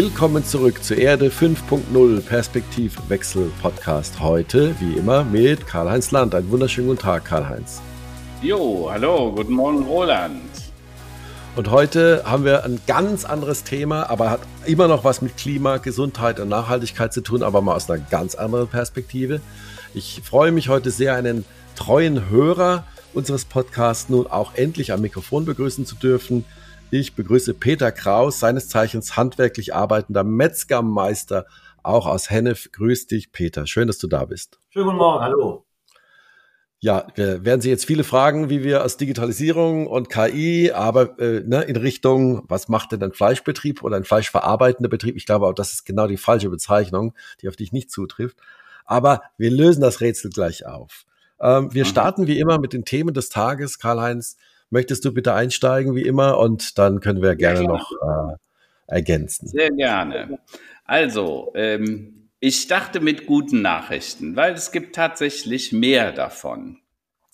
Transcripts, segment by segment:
Willkommen zurück zur Erde 5.0 Perspektivwechsel Podcast. Heute, wie immer, mit Karl-Heinz Land. Einen wunderschönen guten Tag, Karl-Heinz. Jo, hallo, guten Morgen, Roland. Und heute haben wir ein ganz anderes Thema, aber hat immer noch was mit Klima, Gesundheit und Nachhaltigkeit zu tun, aber mal aus einer ganz anderen Perspektive. Ich freue mich heute sehr, einen treuen Hörer unseres Podcasts nun auch endlich am Mikrofon begrüßen zu dürfen. Ich begrüße Peter Kraus, seines Zeichens handwerklich arbeitender Metzgermeister, auch aus Hennef. Grüß dich, Peter. Schön, dass du da bist. Schönen guten Morgen, hallo. Ja, wir werden Sie jetzt viele fragen, wie wir aus Digitalisierung und KI, aber äh, ne, in Richtung, was macht denn ein Fleischbetrieb oder ein fleischverarbeitender Betrieb? Ich glaube auch, das ist genau die falsche Bezeichnung, die auf dich nicht zutrifft. Aber wir lösen das Rätsel gleich auf. Ähm, wir mhm. starten wie immer mit den Themen des Tages. Karl-Heinz, Möchtest du bitte einsteigen wie immer und dann können wir gerne ja, noch äh, ergänzen. Sehr gerne. Also, ähm, ich dachte mit guten Nachrichten, weil es gibt tatsächlich mehr davon.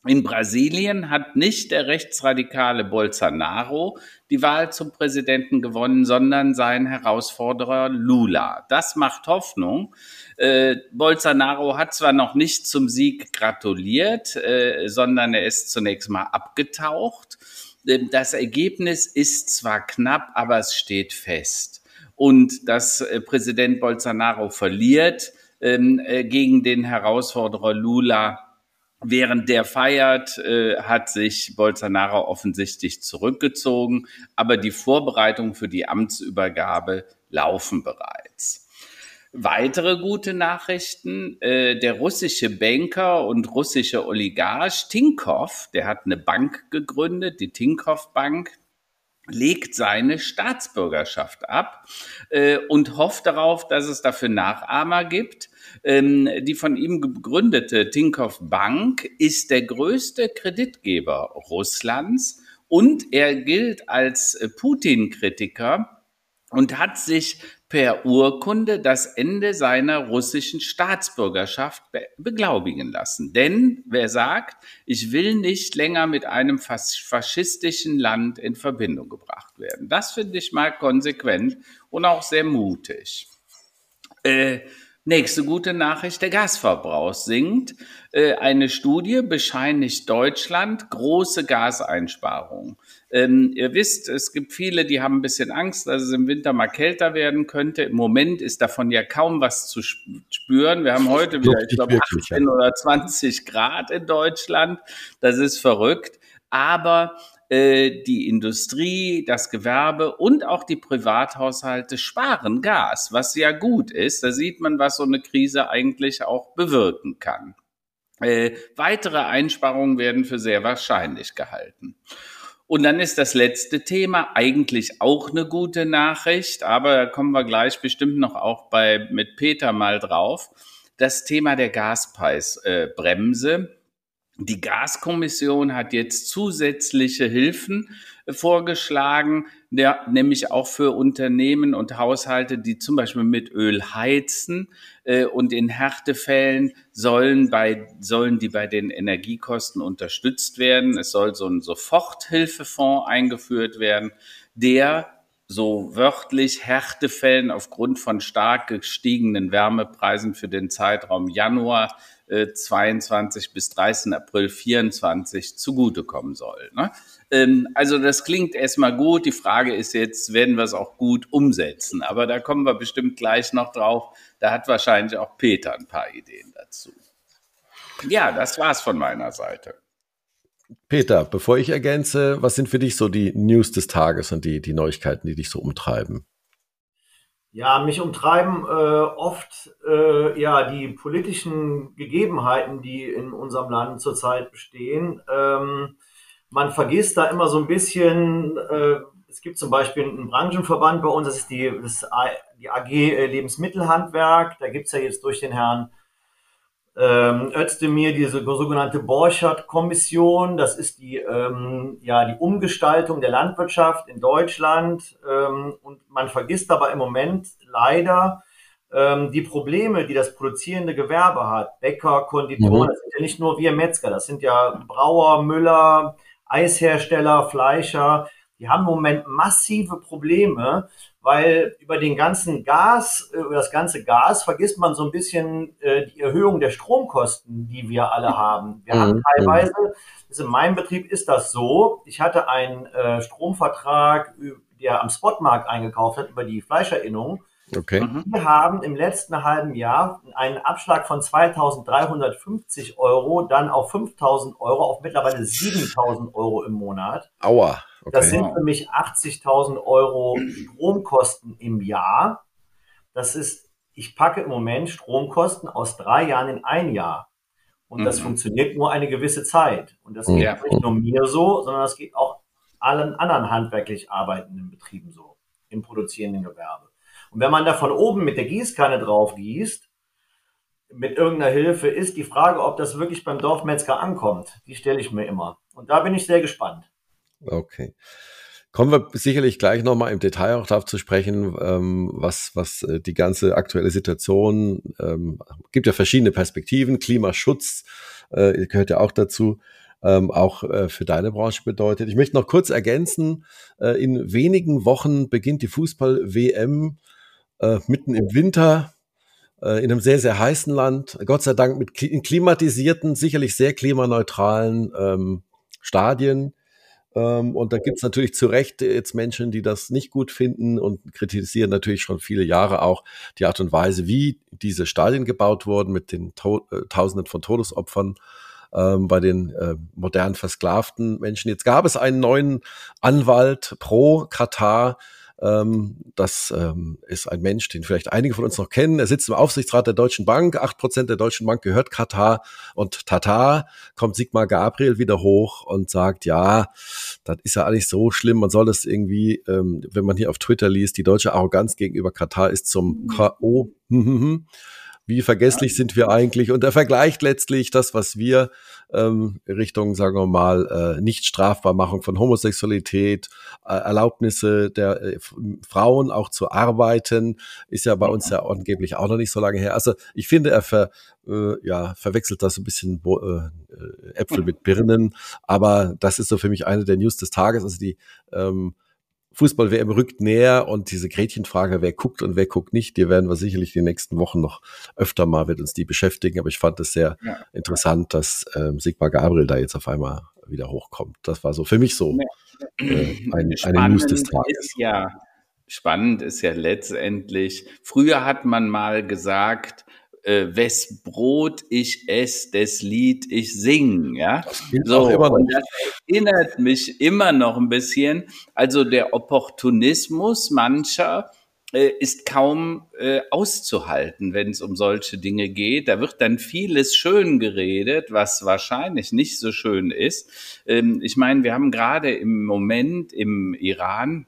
In Brasilien hat nicht der rechtsradikale Bolsonaro die Wahl zum Präsidenten gewonnen, sondern sein Herausforderer Lula. Das macht Hoffnung. Äh, Bolsonaro hat zwar noch nicht zum Sieg gratuliert, äh, sondern er ist zunächst mal abgetaucht. Ähm, das Ergebnis ist zwar knapp, aber es steht fest. Und dass äh, Präsident Bolsonaro verliert ähm, äh, gegen den Herausforderer Lula, Während der feiert, äh, hat sich Bolsonaro offensichtlich zurückgezogen, aber die Vorbereitungen für die Amtsübergabe laufen bereits. Weitere gute Nachrichten. Äh, der russische Banker und russische Oligarch Tinkoff, der hat eine Bank gegründet, die Tinkoff Bank, legt seine Staatsbürgerschaft ab äh, und hofft darauf, dass es dafür Nachahmer gibt. Ähm, die von ihm gegründete Tinkoff Bank ist der größte Kreditgeber Russlands und er gilt als äh, Putin-Kritiker und hat sich per Urkunde das Ende seiner russischen Staatsbürgerschaft be beglaubigen lassen. Denn wer sagt, ich will nicht länger mit einem fas faschistischen Land in Verbindung gebracht werden. Das finde ich mal konsequent und auch sehr mutig. Äh, Nächste gute Nachricht, der Gasverbrauch sinkt. Äh, eine Studie bescheinigt Deutschland große Gaseinsparungen. Ähm, ihr wisst, es gibt viele, die haben ein bisschen Angst, dass es im Winter mal kälter werden könnte. Im Moment ist davon ja kaum was zu spüren. Wir haben heute wieder, ich glaube, 18 oder 20 Grad in Deutschland. Das ist verrückt. Aber äh, die Industrie, das Gewerbe und auch die Privathaushalte sparen Gas, was ja gut ist. Da sieht man, was so eine Krise eigentlich auch bewirken kann. Äh, weitere Einsparungen werden für sehr wahrscheinlich gehalten. Und dann ist das letzte Thema eigentlich auch eine gute Nachricht, aber da kommen wir gleich bestimmt noch auch bei, mit Peter mal drauf. Das Thema der Gaspreisbremse. Die Gaskommission hat jetzt zusätzliche Hilfen äh, vorgeschlagen, der, nämlich auch für Unternehmen und Haushalte, die zum Beispiel mit Öl heizen äh, und in Härtefällen sollen, bei, sollen die bei den Energiekosten unterstützt werden. Es soll so ein Soforthilfefonds eingeführt werden, der so wörtlich Härtefällen aufgrund von stark gestiegenen Wärmepreisen für den Zeitraum Januar 22 äh, bis 30. April 24 zugutekommen soll. Ne? Ähm, also das klingt erstmal gut. Die Frage ist jetzt, werden wir es auch gut umsetzen? Aber da kommen wir bestimmt gleich noch drauf. Da hat wahrscheinlich auch Peter ein paar Ideen dazu. Ja, das war's von meiner Seite. Peter, bevor ich ergänze, was sind für dich so die News des Tages und die, die Neuigkeiten, die dich so umtreiben? Ja, mich umtreiben äh, oft äh, ja die politischen Gegebenheiten, die in unserem Land zurzeit bestehen. Ähm, man vergisst da immer so ein bisschen. Äh, es gibt zum Beispiel einen Branchenverband bei uns, das ist die, das, die AG Lebensmittelhandwerk. Da gibt's ja jetzt durch den Herrn ähm, Özdemir diese sogenannte Borchardt-Kommission. Das ist die, ähm, ja, die Umgestaltung der Landwirtschaft in Deutschland. Ähm, und man vergisst aber im Moment leider ähm, die Probleme, die das produzierende Gewerbe hat. Bäcker, Konditoren, mhm. das sind ja nicht nur wir Metzger, das sind ja Brauer, Müller, Eishersteller, Fleischer. Die die haben im Moment massive Probleme, weil über den ganzen Gas, äh, über das ganze Gas vergisst man so ein bisschen äh, die Erhöhung der Stromkosten, die wir alle haben. Wir mhm. haben teilweise, also in meinem Betrieb ist das so, ich hatte einen äh, Stromvertrag, der am Spotmarkt eingekauft hat über die Fleischerinnung. Okay. Wir haben im letzten halben Jahr einen Abschlag von 2.350 Euro, dann auf 5.000 Euro, auf mittlerweile 7.000 Euro im Monat. Aua. Okay. Das sind für mich 80.000 Euro Stromkosten im Jahr. Das ist, ich packe im Moment Stromkosten aus drei Jahren in ein Jahr. Und das mhm. funktioniert nur eine gewisse Zeit. Und das geht ja. nicht nur mir so, sondern das geht auch allen anderen handwerklich arbeitenden Betrieben so, im produzierenden Gewerbe. Und wenn man da von oben mit der Gießkanne drauf gießt, mit irgendeiner Hilfe, ist die Frage, ob das wirklich beim Dorfmetzger ankommt. Die stelle ich mir immer. Und da bin ich sehr gespannt. Okay. Kommen wir sicherlich gleich nochmal im Detail auch darauf zu sprechen, ähm, was, was äh, die ganze aktuelle Situation, ähm, gibt ja verschiedene Perspektiven, Klimaschutz äh, gehört ja auch dazu, ähm, auch äh, für deine Branche bedeutet. Ich möchte noch kurz ergänzen, äh, in wenigen Wochen beginnt die Fußball-WM äh, mitten im Winter äh, in einem sehr, sehr heißen Land, Gott sei Dank mit klimatisierten, sicherlich sehr klimaneutralen ähm, Stadien und da gibt's natürlich zu Recht jetzt Menschen, die das nicht gut finden und kritisieren natürlich schon viele Jahre auch die Art und Weise, wie diese Stadien gebaut wurden mit den to äh, Tausenden von Todesopfern ähm, bei den äh, modern versklavten Menschen. Jetzt gab es einen neuen Anwalt pro Katar, ähm, das ähm, ist ein Mensch, den vielleicht einige von uns noch kennen. Er sitzt im Aufsichtsrat der Deutschen Bank. Acht Prozent der Deutschen Bank gehört Katar. Und Tata kommt Sigmar Gabriel wieder hoch und sagt, ja, das ist ja eigentlich so schlimm. Man soll das irgendwie, ähm, wenn man hier auf Twitter liest, die deutsche Arroganz gegenüber Katar ist zum K.O. Wie vergesslich sind wir eigentlich? Und er vergleicht letztlich das, was wir ähm, Richtung, sagen wir mal, äh, Nicht-Strafbarmachung von Homosexualität, äh, Erlaubnisse der äh, Frauen auch zu arbeiten, ist ja bei uns ja angeblich auch noch nicht so lange her. Also ich finde, er ver, äh, ja, verwechselt das ein bisschen äh, äh, Äpfel mit Birnen, aber das ist so für mich eine der News des Tages. Also die ähm, Fußball-WM rückt näher und diese Gretchenfrage, wer guckt und wer guckt nicht, die werden wir sicherlich die nächsten Wochen noch öfter mal wird uns die beschäftigen. Aber ich fand es sehr ja. interessant, dass ähm, Sigmar Gabriel da jetzt auf einmal wieder hochkommt. Das war so für mich so äh, ein, eine News des Tages. Ja, spannend ist ja letztendlich, früher hat man mal gesagt, äh, wes Brot ich ess, des Lied ich sing, ja. So, und das erinnert mich immer noch ein bisschen. Also der Opportunismus mancher äh, ist kaum äh, auszuhalten, wenn es um solche Dinge geht. Da wird dann vieles schön geredet, was wahrscheinlich nicht so schön ist. Ähm, ich meine, wir haben gerade im Moment im Iran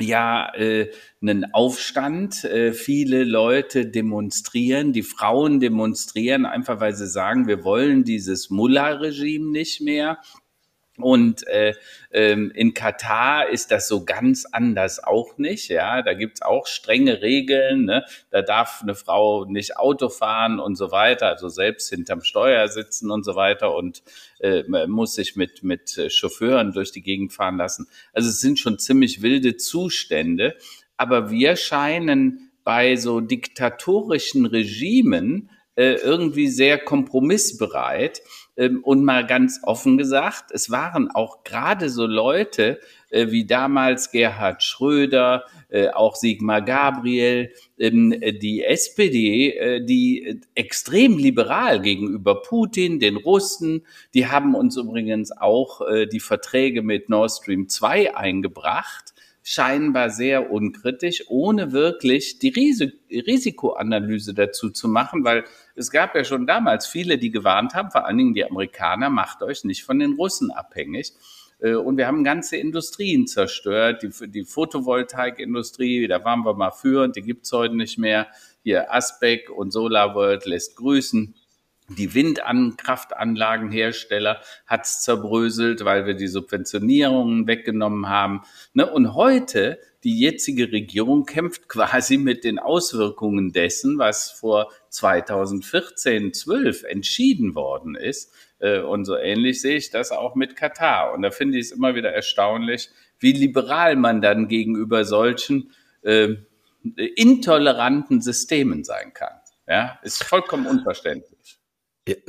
ja äh, einen Aufstand. Äh, viele Leute demonstrieren, die Frauen demonstrieren einfach, weil sie sagen, wir wollen dieses Mullah-Regime nicht mehr. Und äh, ähm, in Katar ist das so ganz anders auch nicht. Ja, da gibt's auch strenge Regeln. Ne? Da darf eine Frau nicht Auto fahren und so weiter, also selbst hinterm Steuer sitzen und so weiter und äh, muss sich mit mit Chauffeuren durch die Gegend fahren lassen. Also es sind schon ziemlich wilde Zustände. Aber wir scheinen bei so diktatorischen Regimen äh, irgendwie sehr kompromissbereit. Ähm, und mal ganz offen gesagt, es waren auch gerade so Leute äh, wie damals Gerhard Schröder, äh, auch Sigmar Gabriel, ähm, die SPD, die extrem liberal gegenüber Putin, den Russen, die haben uns übrigens auch die Verträge mit Nord Stream 2 eingebracht scheinbar sehr unkritisch, ohne wirklich die Risikoanalyse dazu zu machen, weil es gab ja schon damals viele, die gewarnt haben, vor allen Dingen die Amerikaner, macht euch nicht von den Russen abhängig. Äh, und wir haben ganze Industrien zerstört, die, die Photovoltaikindustrie, da waren wir mal führend, die gibt's heute nicht mehr. Hier Aspec und SolarWorld lässt grüßen. Die Windkraftanlagenhersteller hat's zerbröselt, weil wir die Subventionierungen weggenommen haben. Ne? Und heute, die jetzige Regierung kämpft quasi mit den Auswirkungen dessen, was vor 2014, 12 entschieden worden ist. Äh, und so ähnlich sehe ich das auch mit Katar. Und da finde ich es immer wieder erstaunlich, wie liberal man dann gegenüber solchen äh, intoleranten Systemen sein kann. Ja, ist vollkommen unverständlich.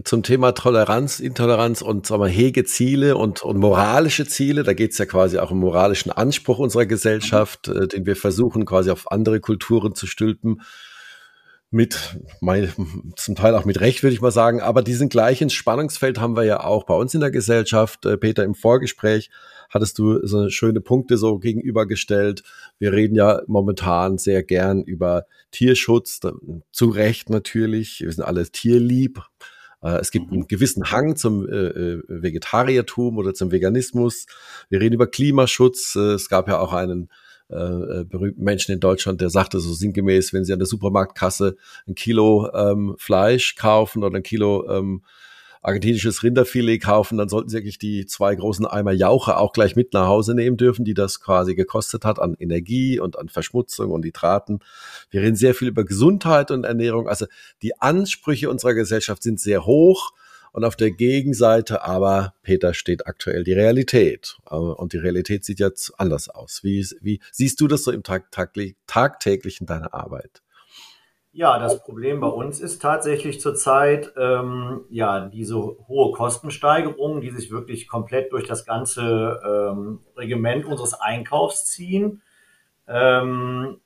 Zum Thema Toleranz, Intoleranz und sagen wir, hege Ziele und, und moralische Ziele, da geht es ja quasi auch um moralischen Anspruch unserer Gesellschaft, mhm. äh, den wir versuchen quasi auf andere Kulturen zu stülpen mit, mein, zum Teil auch mit Recht, würde ich mal sagen. Aber diesen gleichen Spannungsfeld haben wir ja auch bei uns in der Gesellschaft. Äh, Peter, im Vorgespräch hattest du so schöne Punkte so gegenübergestellt. Wir reden ja momentan sehr gern über Tierschutz, zu Recht natürlich. Wir sind alle tierlieb. Äh, es gibt einen mhm. gewissen Hang zum äh, äh, Vegetariertum oder zum Veganismus. Wir reden über Klimaschutz. Es gab ja auch einen äh, berühmten Menschen in Deutschland, der sagte so sinngemäß, wenn Sie an der Supermarktkasse ein Kilo ähm, Fleisch kaufen oder ein Kilo ähm, argentinisches Rinderfilet kaufen, dann sollten Sie eigentlich die zwei großen Eimer Jauche auch gleich mit nach Hause nehmen dürfen, die das quasi gekostet hat an Energie und an Verschmutzung und Nitraten. Wir reden sehr viel über Gesundheit und Ernährung. Also die Ansprüche unserer Gesellschaft sind sehr hoch und auf der Gegenseite aber, Peter, steht aktuell die Realität. Äh, und die Realität sieht jetzt anders aus. Wie, wie siehst du das so im Tag, tagtäglichen deiner Arbeit? Ja, das Problem bei uns ist tatsächlich zurzeit ähm, ja diese hohe Kostensteigerung, die sich wirklich komplett durch das ganze ähm, Regiment unseres Einkaufs ziehen. Ähm,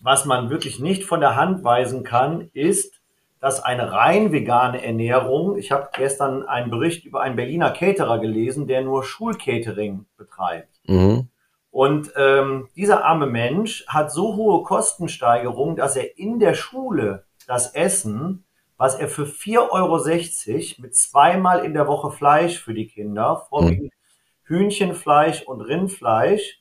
was man wirklich nicht von der Hand weisen kann, ist, dass eine rein vegane Ernährung, ich habe gestern einen Bericht über einen Berliner Caterer gelesen, der nur Schulcatering betreibt. Mhm. Und ähm, dieser arme Mensch hat so hohe Kostensteigerungen, dass er in der Schule das Essen, was er für 4,60 Euro mit zweimal in der Woche Fleisch für die Kinder, vorwiegend mhm. Hühnchenfleisch und Rindfleisch,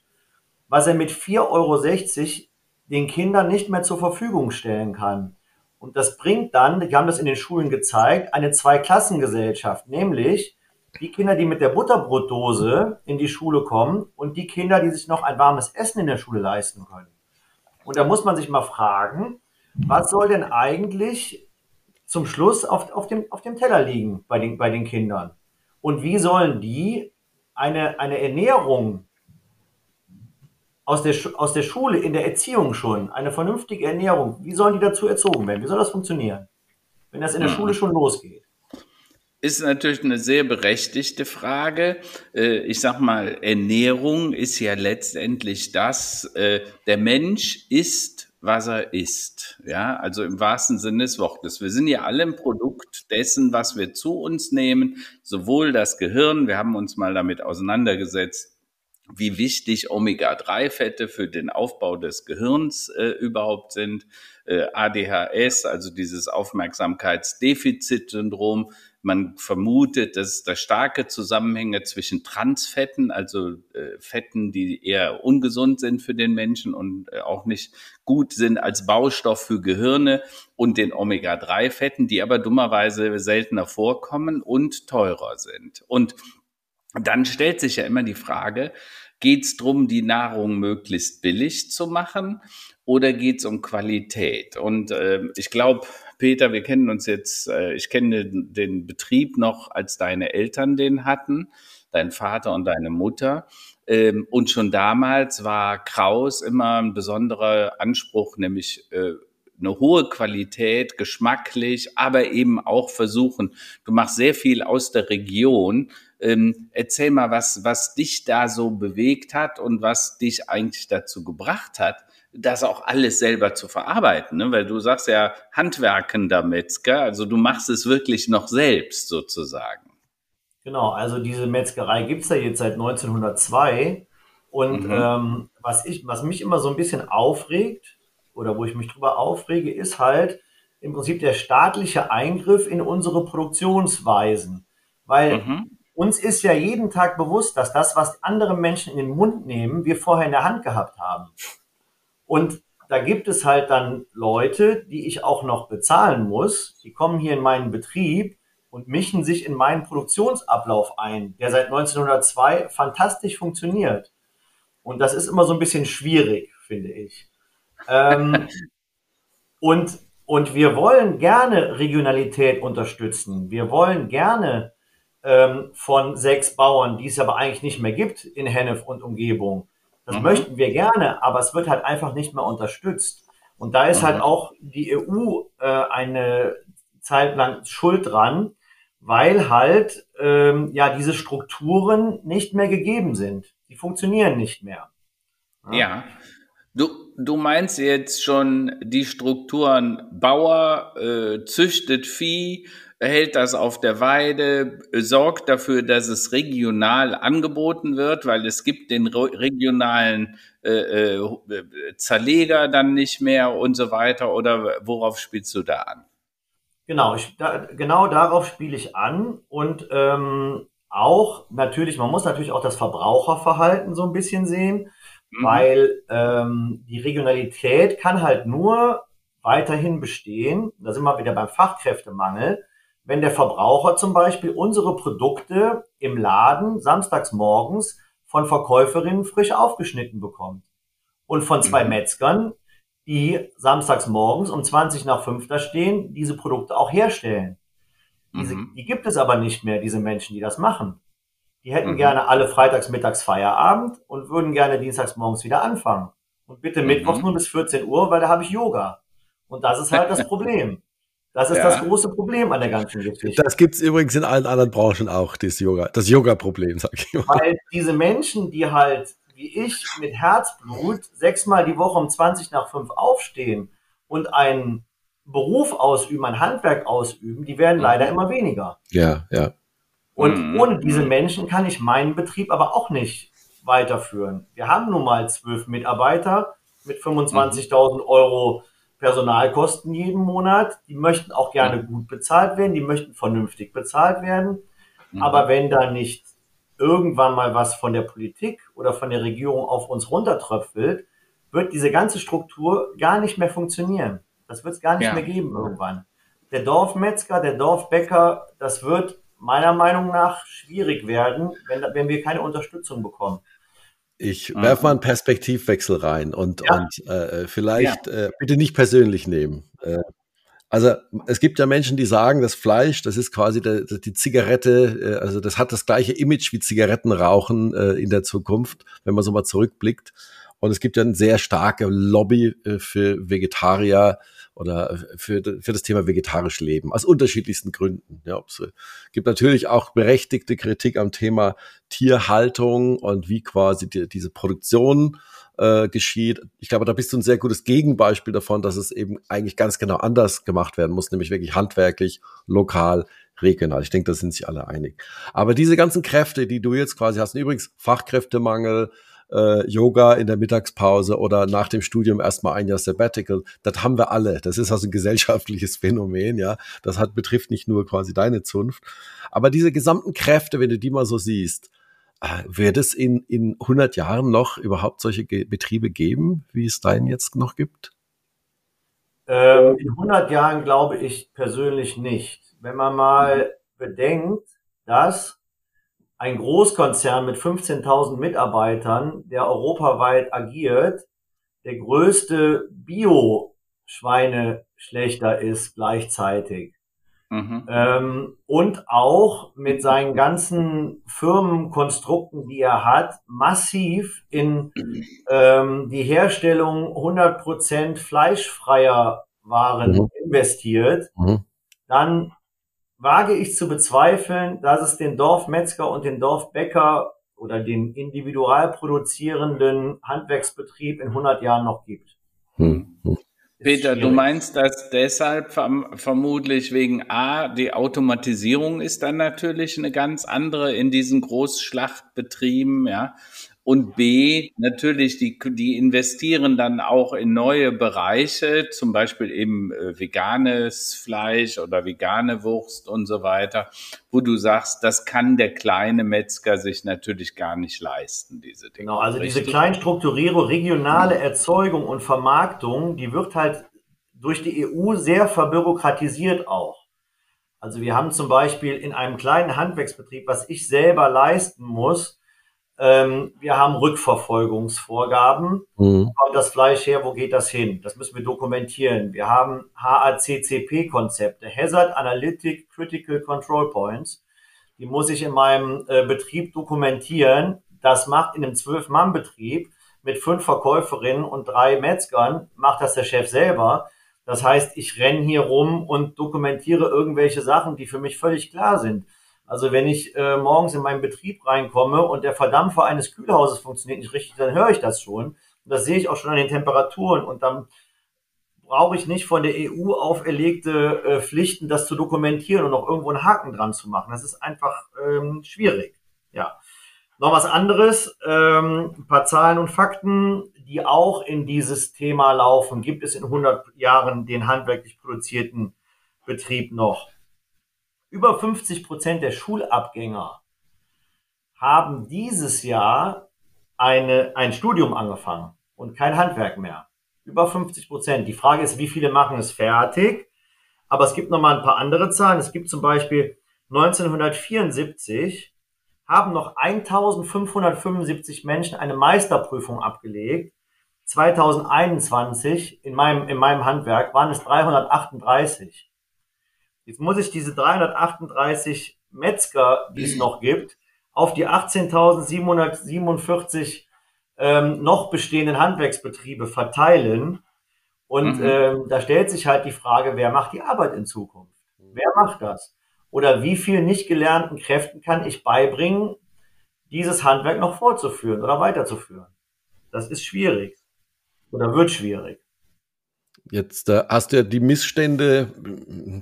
was er mit 4,60 Euro den Kindern nicht mehr zur Verfügung stellen kann. Und das bringt dann, wir haben das in den Schulen gezeigt, eine Zweiklassengesellschaft, nämlich die Kinder, die mit der Butterbrotdose in die Schule kommen und die Kinder, die sich noch ein warmes Essen in der Schule leisten können. Und da muss man sich mal fragen, was soll denn eigentlich zum Schluss auf, auf, dem, auf dem Teller liegen bei den, bei den Kindern? Und wie sollen die eine, eine Ernährung aus der, aus der Schule, in der Erziehung schon, eine vernünftige Ernährung, wie sollen die dazu erzogen werden? Wie soll das funktionieren, wenn das in der mhm. Schule schon losgeht? Ist natürlich eine sehr berechtigte Frage. Äh, ich sag mal, Ernährung ist ja letztendlich das, äh, der Mensch isst, was er isst. Ja, also im wahrsten Sinne des Wortes. Wir sind ja alle ein Produkt dessen, was wir zu uns nehmen, sowohl das Gehirn, wir haben uns mal damit auseinandergesetzt, wie wichtig Omega-3-Fette für den Aufbau des Gehirns äh, überhaupt sind. Äh, ADHS, also dieses Aufmerksamkeitsdefizitsyndrom. Man vermutet, dass da starke Zusammenhänge zwischen Transfetten, also äh, Fetten, die eher ungesund sind für den Menschen und äh, auch nicht gut sind als Baustoff für Gehirne und den Omega-3-Fetten, die aber dummerweise seltener vorkommen und teurer sind. Und dann stellt sich ja immer die Frage, geht es darum, die Nahrung möglichst billig zu machen oder geht es um Qualität? Und äh, ich glaube, Peter, wir kennen uns jetzt, äh, ich kenne den, den Betrieb noch, als deine Eltern den hatten, dein Vater und deine Mutter. Ähm, und schon damals war Kraus immer ein besonderer Anspruch, nämlich äh, eine hohe Qualität, geschmacklich, aber eben auch versuchen, du machst sehr viel aus der Region. Ähm, erzähl mal, was, was dich da so bewegt hat und was dich eigentlich dazu gebracht hat, das auch alles selber zu verarbeiten, ne? weil du sagst ja handwerkender Metzger, also du machst es wirklich noch selbst sozusagen. Genau, also diese Metzgerei gibt's ja jetzt seit 1902 und mhm. ähm, was, ich, was mich immer so ein bisschen aufregt, oder wo ich mich drüber aufrege, ist halt im Prinzip der staatliche Eingriff in unsere Produktionsweisen. Weil mhm. uns ist ja jeden Tag bewusst, dass das, was andere Menschen in den Mund nehmen, wir vorher in der Hand gehabt haben. Und da gibt es halt dann Leute, die ich auch noch bezahlen muss, die kommen hier in meinen Betrieb und mischen sich in meinen Produktionsablauf ein, der seit 1902 fantastisch funktioniert. Und das ist immer so ein bisschen schwierig, finde ich. Ähm, und, und wir wollen gerne Regionalität unterstützen. Wir wollen gerne ähm, von sechs Bauern, die es aber eigentlich nicht mehr gibt in Hennef und Umgebung. Das mhm. möchten wir gerne, aber es wird halt einfach nicht mehr unterstützt. Und da ist halt mhm. halt auch die EU äh, eine Zeit lang schuld dran, weil halt ähm, ja diese Strukturen nicht mehr gegeben sind. Die funktionieren nicht mehr. Ja. ja. Du, du meinst jetzt schon die Strukturen Bauer äh, züchtet Vieh, hält das auf der Weide, sorgt dafür, dass es regional angeboten wird, weil es gibt den regionalen äh, äh, Zerleger dann nicht mehr und so weiter. Oder worauf spielst du da an? Genau, ich, da, genau darauf spiele ich an und ähm, auch natürlich, man muss natürlich auch das Verbraucherverhalten so ein bisschen sehen, mhm. weil ähm, die Regionalität kann halt nur weiterhin bestehen. Da sind wir wieder beim Fachkräftemangel wenn der Verbraucher zum Beispiel unsere Produkte im Laden samstags morgens von Verkäuferinnen frisch aufgeschnitten bekommt. Und von zwei mhm. Metzgern, die samstags morgens um 20 nach 5 da stehen, diese Produkte auch herstellen. Diese, mhm. Die gibt es aber nicht mehr, diese Menschen, die das machen. Die hätten mhm. gerne alle freitags mittags Feierabend und würden gerne dienstags morgens wieder anfangen. Und bitte mittwochs mhm. nur bis 14 Uhr, weil da habe ich Yoga. Und das ist halt das Problem. Das ist ja. das große Problem an der ganzen Geschichte. Das gibt es übrigens in allen anderen Branchen auch, das Yoga, das Yoga-Problem, sag ich mal. Weil diese Menschen, die halt, wie ich, mit Herzblut sechsmal die Woche um 20 nach 5 aufstehen und einen Beruf ausüben, ein Handwerk ausüben, die werden leider mhm. immer weniger. Ja, ja. Und mhm. ohne diese Menschen kann ich meinen Betrieb aber auch nicht weiterführen. Wir haben nun mal zwölf Mitarbeiter mit 25.000 Euro Personalkosten jeden Monat. Die möchten auch gerne gut bezahlt werden, die möchten vernünftig bezahlt werden. Mhm. Aber wenn da nicht irgendwann mal was von der Politik oder von der Regierung auf uns runtertröpfelt, wird diese ganze Struktur gar nicht mehr funktionieren. Das wird es gar nicht ja. mehr geben irgendwann. Der Dorfmetzger, der Dorfbäcker, das wird meiner Meinung nach schwierig werden, wenn, wenn wir keine Unterstützung bekommen. Ich mhm. werfe mal einen Perspektivwechsel rein und, ja. und äh, vielleicht ja. äh, bitte nicht persönlich nehmen. Äh, also es gibt ja Menschen, die sagen, das Fleisch, das ist quasi der, die Zigarette, äh, also das hat das gleiche Image wie Zigarettenrauchen äh, in der Zukunft, wenn man so mal zurückblickt. Und es gibt ja eine sehr starke Lobby äh, für Vegetarier, oder für, für das Thema vegetarisch Leben, aus unterschiedlichsten Gründen. Ja, es gibt natürlich auch berechtigte Kritik am Thema Tierhaltung und wie quasi die, diese Produktion äh, geschieht. Ich glaube, da bist du ein sehr gutes Gegenbeispiel davon, dass es eben eigentlich ganz genau anders gemacht werden muss, nämlich wirklich handwerklich, lokal, regional. Ich denke, da sind sich alle einig. Aber diese ganzen Kräfte, die du jetzt quasi hast, übrigens Fachkräftemangel, äh, Yoga in der Mittagspause oder nach dem Studium erstmal ein Jahr Sabbatical. Das haben wir alle. Das ist also ein gesellschaftliches Phänomen, ja. Das hat, betrifft nicht nur quasi deine Zunft. Aber diese gesamten Kräfte, wenn du die mal so siehst, äh, wird es in, in 100 Jahren noch überhaupt solche Ge Betriebe geben, wie es deinen jetzt noch gibt? Ähm, in 100 Jahren glaube ich persönlich nicht. Wenn man mal bedenkt, dass ein Großkonzern mit 15.000 Mitarbeitern, der europaweit agiert, der größte Bio-Schweineschlechter ist gleichzeitig. Mhm. Ähm, und auch mit seinen ganzen Firmenkonstrukten, die er hat, massiv in ähm, die Herstellung 100% fleischfreier Waren mhm. investiert, mhm. dann wage ich zu bezweifeln, dass es den Dorfmetzger und den Dorfbäcker oder den individual produzierenden Handwerksbetrieb in 100 Jahren noch gibt. Hm. Peter, du meinst das deshalb vermutlich wegen A, die Automatisierung ist dann natürlich eine ganz andere in diesen Großschlachtbetrieben, ja. Und B, natürlich, die, die investieren dann auch in neue Bereiche, zum Beispiel eben äh, veganes Fleisch oder vegane Wurst und so weiter, wo du sagst, das kann der kleine Metzger sich natürlich gar nicht leisten, diese Dinge. Genau, also Richtig? diese Kleinstrukturierung, regionale Erzeugung und Vermarktung, die wird halt durch die EU sehr verbürokratisiert auch. Also wir haben zum Beispiel in einem kleinen Handwerksbetrieb, was ich selber leisten muss, ähm, wir haben Rückverfolgungsvorgaben. Mhm. Wo kommt das Fleisch her? Wo geht das hin? Das müssen wir dokumentieren. Wir haben HACCP-Konzepte, Hazard Analytic Critical Control Points. die muss ich in meinem äh, Betrieb dokumentieren. Das macht in einem Zwölf-Mann-Betrieb mit fünf Verkäuferinnen und drei Metzgern, macht das der Chef selber. Das heißt, ich renne hier rum und dokumentiere irgendwelche Sachen, die für mich völlig klar sind. Also wenn ich äh, morgens in meinen Betrieb reinkomme und der Verdampfer eines Kühlhauses funktioniert nicht richtig, dann höre ich das schon. Und das sehe ich auch schon an den Temperaturen. Und dann brauche ich nicht von der EU auferlegte äh, Pflichten, das zu dokumentieren und noch irgendwo einen Haken dran zu machen. Das ist einfach ähm, schwierig. Ja. Noch was anderes, ähm, ein paar Zahlen und Fakten, die auch in dieses Thema laufen. Gibt es in 100 Jahren den handwerklich produzierten Betrieb noch? Über 50 Prozent der Schulabgänger haben dieses Jahr eine, ein Studium angefangen und kein Handwerk mehr. Über 50 Prozent. Die Frage ist, wie viele machen es fertig? Aber es gibt noch mal ein paar andere Zahlen. Es gibt zum Beispiel 1974 haben noch 1575 Menschen eine Meisterprüfung abgelegt. 2021 in meinem, in meinem Handwerk waren es 338. Jetzt muss ich diese 338 Metzger, die es noch gibt, auf die 18.747 ähm, noch bestehenden Handwerksbetriebe verteilen. Und mhm. ähm, da stellt sich halt die Frage, wer macht die Arbeit in Zukunft? Wer macht das? Oder wie viel nicht gelernten Kräften kann ich beibringen, dieses Handwerk noch fortzuführen oder weiterzuführen? Das ist schwierig oder wird schwierig. Jetzt äh, hast du ja die Missstände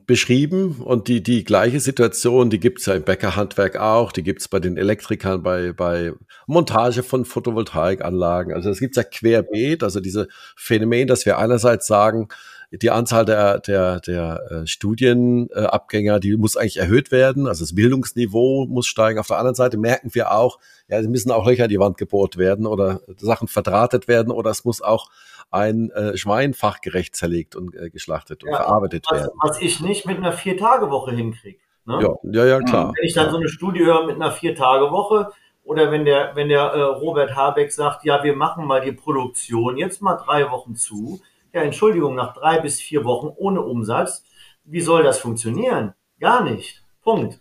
beschrieben und die, die gleiche Situation, die gibt es ja im Bäckerhandwerk auch, die gibt es bei den Elektrikern, bei, bei Montage von Photovoltaikanlagen. Also es ja querbeet, also diese Phänomen, dass wir einerseits sagen, die Anzahl der, der, der äh, Studienabgänger, die muss eigentlich erhöht werden. Also das Bildungsniveau muss steigen. Auf der anderen Seite merken wir auch, ja, es müssen auch Löcher in die Wand gebohrt werden oder Sachen verdrahtet werden oder es muss auch ein äh, Schwein fachgerecht zerlegt und äh, geschlachtet und ja, verarbeitet was, werden. Was ich nicht mit einer Vier-Tage-Woche hinkriege. Ne? Ja, ja, ja, klar. Wenn ich dann so eine Studie höre mit einer Vier-Tage-Woche oder wenn der, wenn der äh, Robert Habeck sagt, ja, wir machen mal die Produktion jetzt mal drei Wochen zu. Ja, Entschuldigung, nach drei bis vier Wochen ohne Umsatz. Wie soll das funktionieren? Gar nicht. Punkt.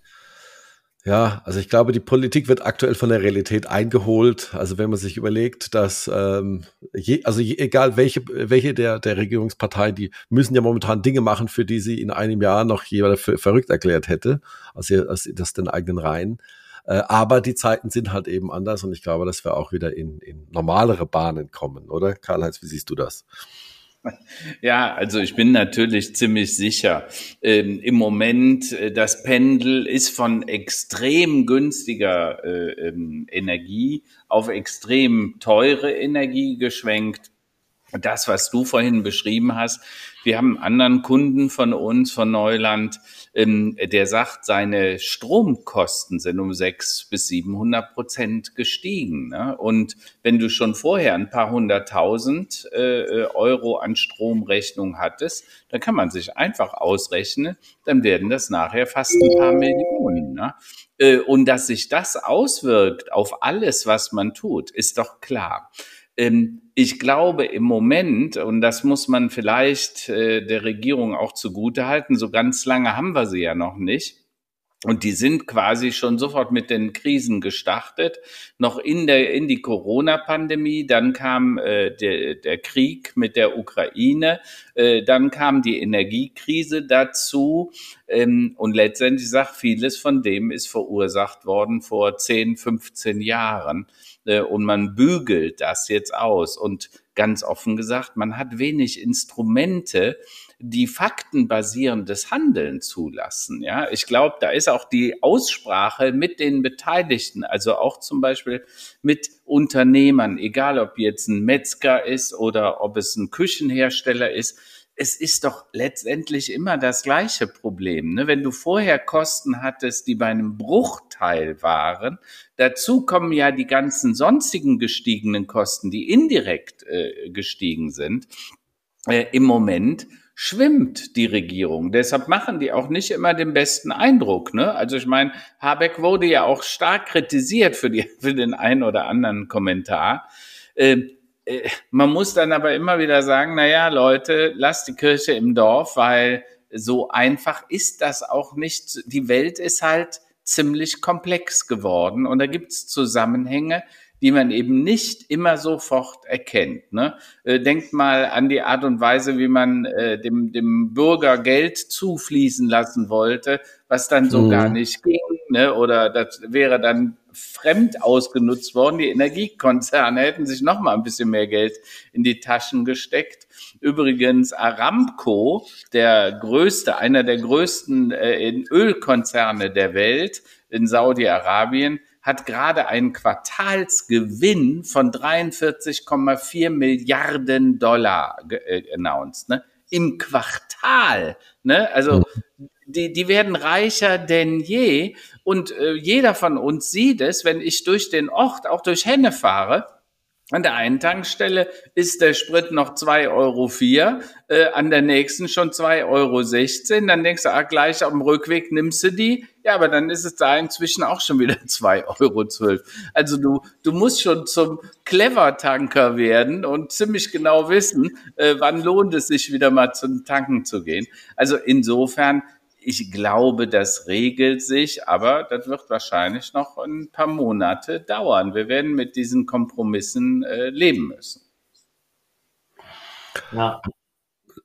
Ja, also ich glaube, die Politik wird aktuell von der Realität eingeholt. Also wenn man sich überlegt, dass ähm, je, also je, egal welche welche der der Regierungsparteien, die müssen ja momentan Dinge machen, für die sie in einem Jahr noch jemand für verrückt erklärt hätte, also als das den eigenen Reihen. Äh, aber die Zeiten sind halt eben anders und ich glaube, dass wir auch wieder in, in normalere Bahnen kommen, oder? Karl-Heinz, wie siehst du das? Ja, also ich bin natürlich ziemlich sicher. Ähm, Im Moment, äh, das Pendel ist von extrem günstiger äh, ähm, Energie auf extrem teure Energie geschwenkt das, was du vorhin beschrieben hast. Wir haben einen anderen Kunden von uns, von Neuland, ähm, der sagt, seine Stromkosten sind um sechs bis 700 Prozent gestiegen. Ne? Und wenn du schon vorher ein paar hunderttausend äh, Euro an Stromrechnung hattest, dann kann man sich einfach ausrechnen, dann werden das nachher fast ein paar Millionen. Ne? Äh, und dass sich das auswirkt auf alles, was man tut, ist doch klar. Ähm, ich glaube im Moment, und das muss man vielleicht äh, der Regierung auch zugute halten, so ganz lange haben wir sie ja noch nicht. Und die sind quasi schon sofort mit den Krisen gestartet, noch in der in die Corona-Pandemie, dann kam äh, der, der Krieg mit der Ukraine, äh, dann kam die Energiekrise dazu. Ähm, und letztendlich sagt vieles von dem ist verursacht worden vor 10, 15 Jahren und man bügelt das jetzt aus. Und ganz offen gesagt, man hat wenig Instrumente, die faktenbasierendes Handeln zulassen. Ja, ich glaube, da ist auch die Aussprache mit den Beteiligten, also auch zum Beispiel mit Unternehmern, egal ob jetzt ein Metzger ist oder ob es ein Küchenhersteller ist, es ist doch letztendlich immer das gleiche Problem. Ne? Wenn du vorher Kosten hattest, die bei einem Bruchteil waren, dazu kommen ja die ganzen sonstigen gestiegenen Kosten, die indirekt äh, gestiegen sind. Äh, Im Moment schwimmt die Regierung. Deshalb machen die auch nicht immer den besten Eindruck. Ne? Also ich meine, Habeck wurde ja auch stark kritisiert für, die, für den einen oder anderen Kommentar. Äh, man muss dann aber immer wieder sagen, na ja, Leute, lasst die Kirche im Dorf, weil so einfach ist das auch nicht. Die Welt ist halt ziemlich komplex geworden und da gibt es Zusammenhänge, die man eben nicht immer sofort erkennt. Ne? Äh, denkt mal an die Art und Weise, wie man äh, dem, dem Bürger Geld zufließen lassen wollte, was dann so mhm. gar nicht ging. Ne? Oder das wäre dann fremd ausgenutzt worden. Die Energiekonzerne hätten sich noch mal ein bisschen mehr Geld in die Taschen gesteckt. Übrigens Aramco, der größte, einer der größten äh, Ölkonzerne der Welt in Saudi-Arabien, hat gerade einen Quartalsgewinn von 43,4 Milliarden Dollar äh, announced. Ne? Im Quartal. Ne? Also mhm. die, die werden reicher denn je. Und äh, jeder von uns sieht es, wenn ich durch den Ort, auch durch Henne fahre, an der einen Tankstelle ist der Sprit noch 2,04 Euro, äh, an der nächsten schon 2,16 Euro. Dann denkst du, ah, gleich dem Rückweg nimmst du die. Ja, aber dann ist es da inzwischen auch schon wieder 2,12 Euro. Also du, du musst schon zum Clever-Tanker werden und ziemlich genau wissen, äh, wann lohnt es sich wieder mal zum Tanken zu gehen. Also insofern ich glaube, das regelt sich, aber das wird wahrscheinlich noch ein paar Monate dauern. Wir werden mit diesen Kompromissen äh, leben müssen. Ja.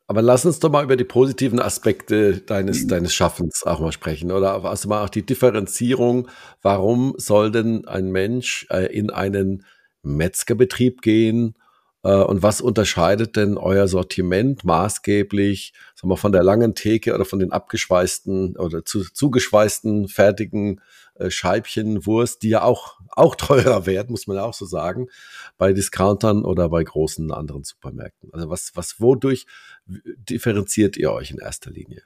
Aber lass uns doch mal über die positiven Aspekte deines, mhm. deines Schaffens auch mal sprechen. Oder also mal auch die Differenzierung. Warum soll denn ein Mensch äh, in einen Metzgerbetrieb gehen äh, und was unterscheidet denn euer Sortiment maßgeblich, sagen wir, von der langen Theke oder von den abgeschweißten oder zu, zugeschweißten fertigen äh, Scheibchen Wurst, die ja auch, auch teurer werden, muss man ja auch so sagen, bei Discountern oder bei großen anderen Supermärkten. Also was, was, wodurch differenziert ihr euch in erster Linie?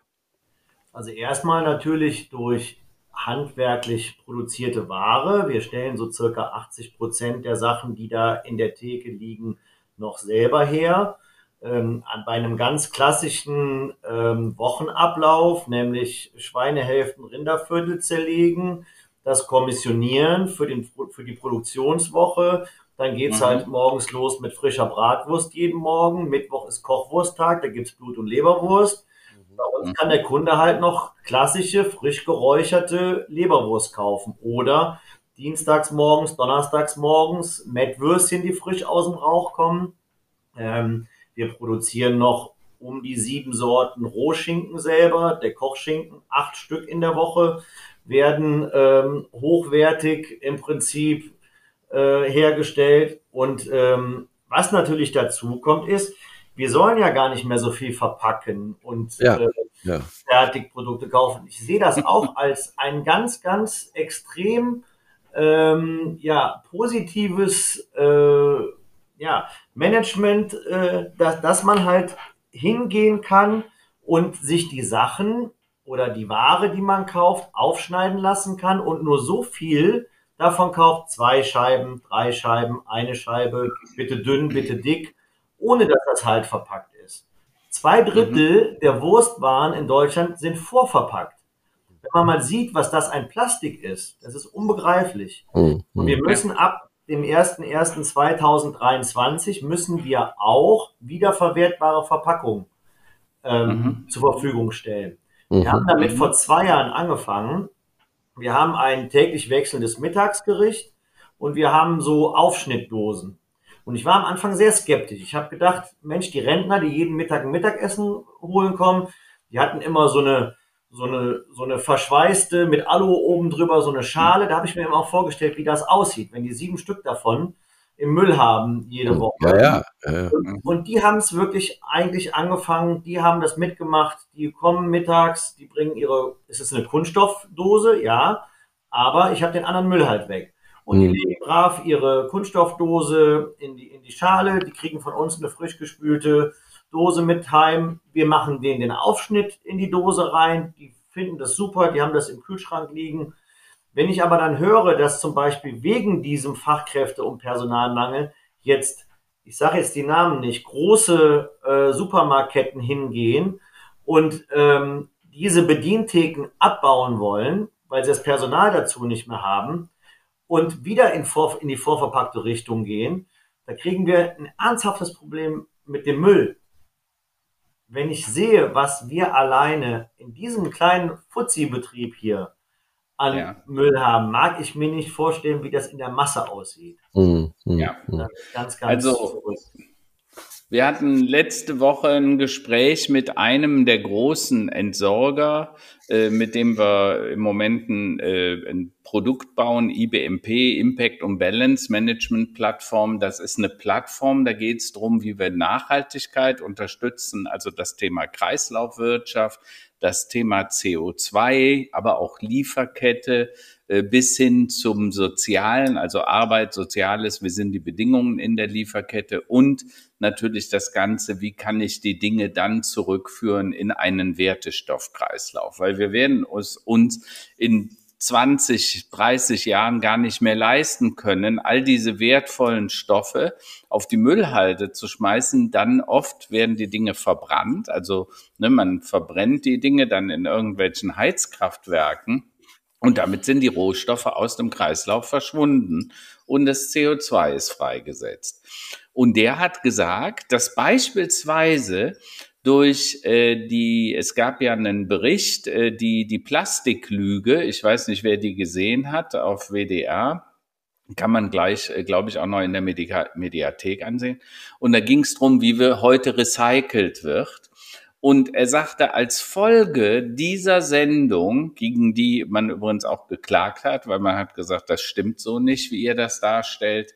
Also erstmal natürlich durch handwerklich produzierte Ware. Wir stellen so circa 80 Prozent der Sachen, die da in der Theke liegen, noch selber her. Ähm, bei einem ganz klassischen ähm, Wochenablauf, nämlich Schweinehälften, Rinderviertel zerlegen, das Kommissionieren für, den, für die Produktionswoche. Dann geht's mhm. halt morgens los mit frischer Bratwurst jeden Morgen. Mittwoch ist Kochwursttag, da gibt's Blut- und Leberwurst. Bei uns kann der Kunde halt noch klassische, frisch geräucherte Leberwurst kaufen. Oder dienstags morgens, donnerstags morgens Mettwürstchen, die frisch aus dem Rauch kommen. Ähm, wir produzieren noch um die sieben Sorten Rohschinken selber. Der Kochschinken, acht Stück in der Woche, werden ähm, hochwertig im Prinzip äh, hergestellt. Und ähm, was natürlich dazu kommt, ist, wir sollen ja gar nicht mehr so viel verpacken und ja, äh, ja. Fertigprodukte kaufen. Ich sehe das auch als ein ganz, ganz extrem ähm, ja, positives äh, ja, Management, äh, dass, dass man halt hingehen kann und sich die Sachen oder die Ware, die man kauft, aufschneiden lassen kann und nur so viel davon kauft, zwei Scheiben, drei Scheiben, eine Scheibe, bitte dünn, bitte dick, ohne dass das halt verpackt ist. Zwei Drittel mhm. der Wurstwaren in Deutschland sind vorverpackt. Wenn man mal sieht, was das ein Plastik ist, das ist unbegreiflich. Mhm. Und wir müssen ab dem 01.01.2023 müssen wir auch wiederverwertbare Verpackungen ähm, mhm. zur Verfügung stellen. Mhm. Wir haben damit vor zwei Jahren angefangen. Wir haben ein täglich wechselndes Mittagsgericht und wir haben so Aufschnittdosen. Und ich war am Anfang sehr skeptisch. Ich habe gedacht, Mensch, die Rentner, die jeden Mittag ein Mittagessen holen kommen, die hatten immer so eine so eine, so eine verschweißte mit Alu oben drüber, so eine Schale. Da habe ich mir immer auch vorgestellt, wie das aussieht, wenn die sieben Stück davon im Müll haben jede Woche. Ja, ja, ja. Und, und, die haben es wirklich eigentlich angefangen, die haben das mitgemacht, die kommen mittags, die bringen ihre, ist es eine Kunststoffdose? Ja, aber ich habe den anderen Müll halt weg. Und die hm. legen brav ihre Kunststoffdose in die, in die Schale, die kriegen von uns eine frisch gespülte Dose mit heim. Wir machen denen den Aufschnitt in die Dose rein. Die finden das super, die haben das im Kühlschrank liegen. Wenn ich aber dann höre, dass zum Beispiel wegen diesem Fachkräfte- und Personalmangel jetzt, ich sage jetzt die Namen nicht, große äh, Supermarktketten hingehen und ähm, diese Bedientheken abbauen wollen, weil sie das Personal dazu nicht mehr haben und wieder in, vor, in die vorverpackte Richtung gehen, da kriegen wir ein ernsthaftes Problem mit dem Müll wenn ich sehe, was wir alleine in diesem kleinen Fuzzi-Betrieb hier an ja. Müll haben, mag ich mir nicht vorstellen, wie das in der Masse aussieht. Mhm. Ja. Ganz, ganz also, verrückt. Wir hatten letzte Woche ein Gespräch mit einem der großen Entsorger, äh, mit dem wir im Moment ein, äh, ein Produkt bauen, IBMP, Impact und Balance Management Plattform. Das ist eine Plattform, da geht es darum, wie wir Nachhaltigkeit unterstützen, also das Thema Kreislaufwirtschaft, das Thema CO2, aber auch Lieferkette, bis hin zum Sozialen, also Arbeit, Soziales, wie sind die Bedingungen in der Lieferkette und natürlich das Ganze, wie kann ich die Dinge dann zurückführen in einen Wertestoffkreislauf, weil wir werden uns, uns in 20, 30 Jahren gar nicht mehr leisten können, all diese wertvollen Stoffe auf die Müllhalde zu schmeißen. Dann oft werden die Dinge verbrannt. Also ne, man verbrennt die Dinge dann in irgendwelchen Heizkraftwerken. Und damit sind die Rohstoffe aus dem Kreislauf verschwunden und das CO2 ist freigesetzt. Und der hat gesagt, dass beispielsweise durch äh, die, es gab ja einen Bericht, äh, die, die Plastiklüge, ich weiß nicht, wer die gesehen hat auf WDR, kann man gleich, äh, glaube ich, auch noch in der Medika Mediathek ansehen. Und da ging es darum, wie wir heute recycelt wird. Und er sagte, als Folge dieser Sendung, gegen die man übrigens auch geklagt hat, weil man hat gesagt, das stimmt so nicht, wie ihr das darstellt.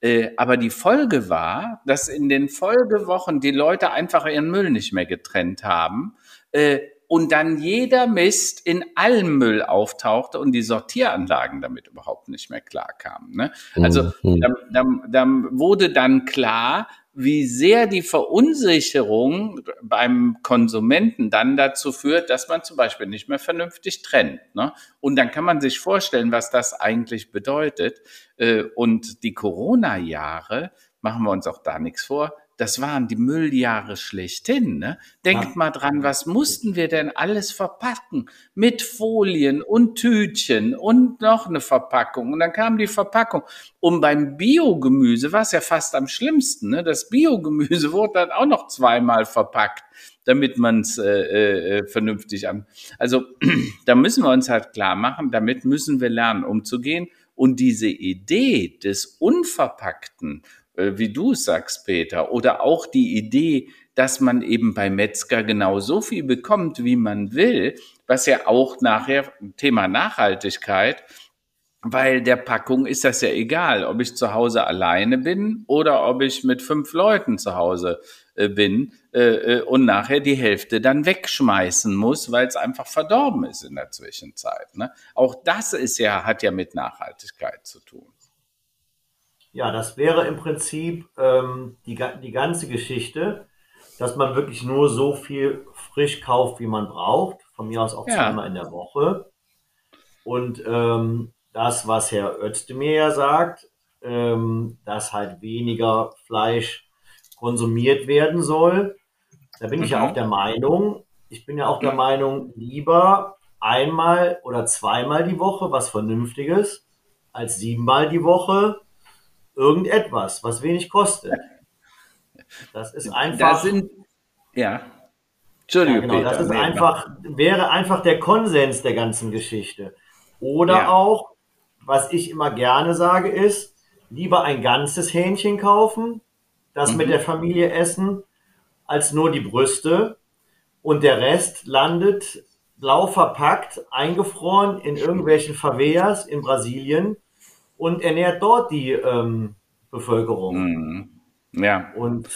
Äh, aber die Folge war, dass in den Folgewochen die Leute einfach ihren Müll nicht mehr getrennt haben äh, und dann jeder Mist in allem Müll auftauchte und die Sortieranlagen damit überhaupt nicht mehr klarkamen. Ne? Also mhm. da, da, da wurde dann klar, wie sehr die Verunsicherung beim Konsumenten dann dazu führt, dass man zum Beispiel nicht mehr vernünftig trennt. Ne? Und dann kann man sich vorstellen, was das eigentlich bedeutet. Äh, und die Corona-Jahre, machen wir uns auch da nichts vor, das waren die Mülljahre schlechthin. Ne? Denkt ja. mal dran, was mussten wir denn alles verpacken? Mit Folien und Tütchen und noch eine Verpackung. Und dann kam die Verpackung. Und beim Biogemüse war es ja fast am schlimmsten. Ne? Das Biogemüse wurde dann auch noch zweimal verpackt, damit man es äh, äh, vernünftig an. Also da müssen wir uns halt klar machen, damit müssen wir lernen, umzugehen. Und diese Idee des Unverpackten wie du sagst, Peter, oder auch die Idee, dass man eben bei Metzger genau so viel bekommt, wie man will, was ja auch nachher Thema Nachhaltigkeit, weil der Packung ist das ja egal, ob ich zu Hause alleine bin oder ob ich mit fünf Leuten zu Hause äh, bin äh, äh und nachher die Hälfte dann wegschmeißen muss, weil es einfach verdorben ist in der Zwischenzeit. Ne? Auch das ist ja, hat ja mit Nachhaltigkeit zu tun. Ja, das wäre im Prinzip ähm, die, die ganze Geschichte, dass man wirklich nur so viel frisch kauft, wie man braucht. Von mir aus auch ja. zweimal in der Woche. Und ähm, das, was Herr Özdemir ja sagt, ähm, dass halt weniger Fleisch konsumiert werden soll, da bin mhm. ich ja mhm. auch der Meinung, ich bin ja auch der Meinung, lieber einmal oder zweimal die Woche was Vernünftiges als siebenmal die Woche irgendetwas, was wenig kostet. Das ist einfach. Das sind, ja. Entschuldigung, ja, genau, Peter, das ist einfach, wäre einfach der Konsens der ganzen Geschichte. Oder ja. auch, was ich immer gerne sage, ist, lieber ein ganzes Hähnchen kaufen, das mhm. mit der Familie essen, als nur die Brüste. Und der Rest landet blau verpackt, eingefroren in irgendwelchen Favelas in Brasilien und ernährt dort die ähm, Bevölkerung. Mhm. Ja. Und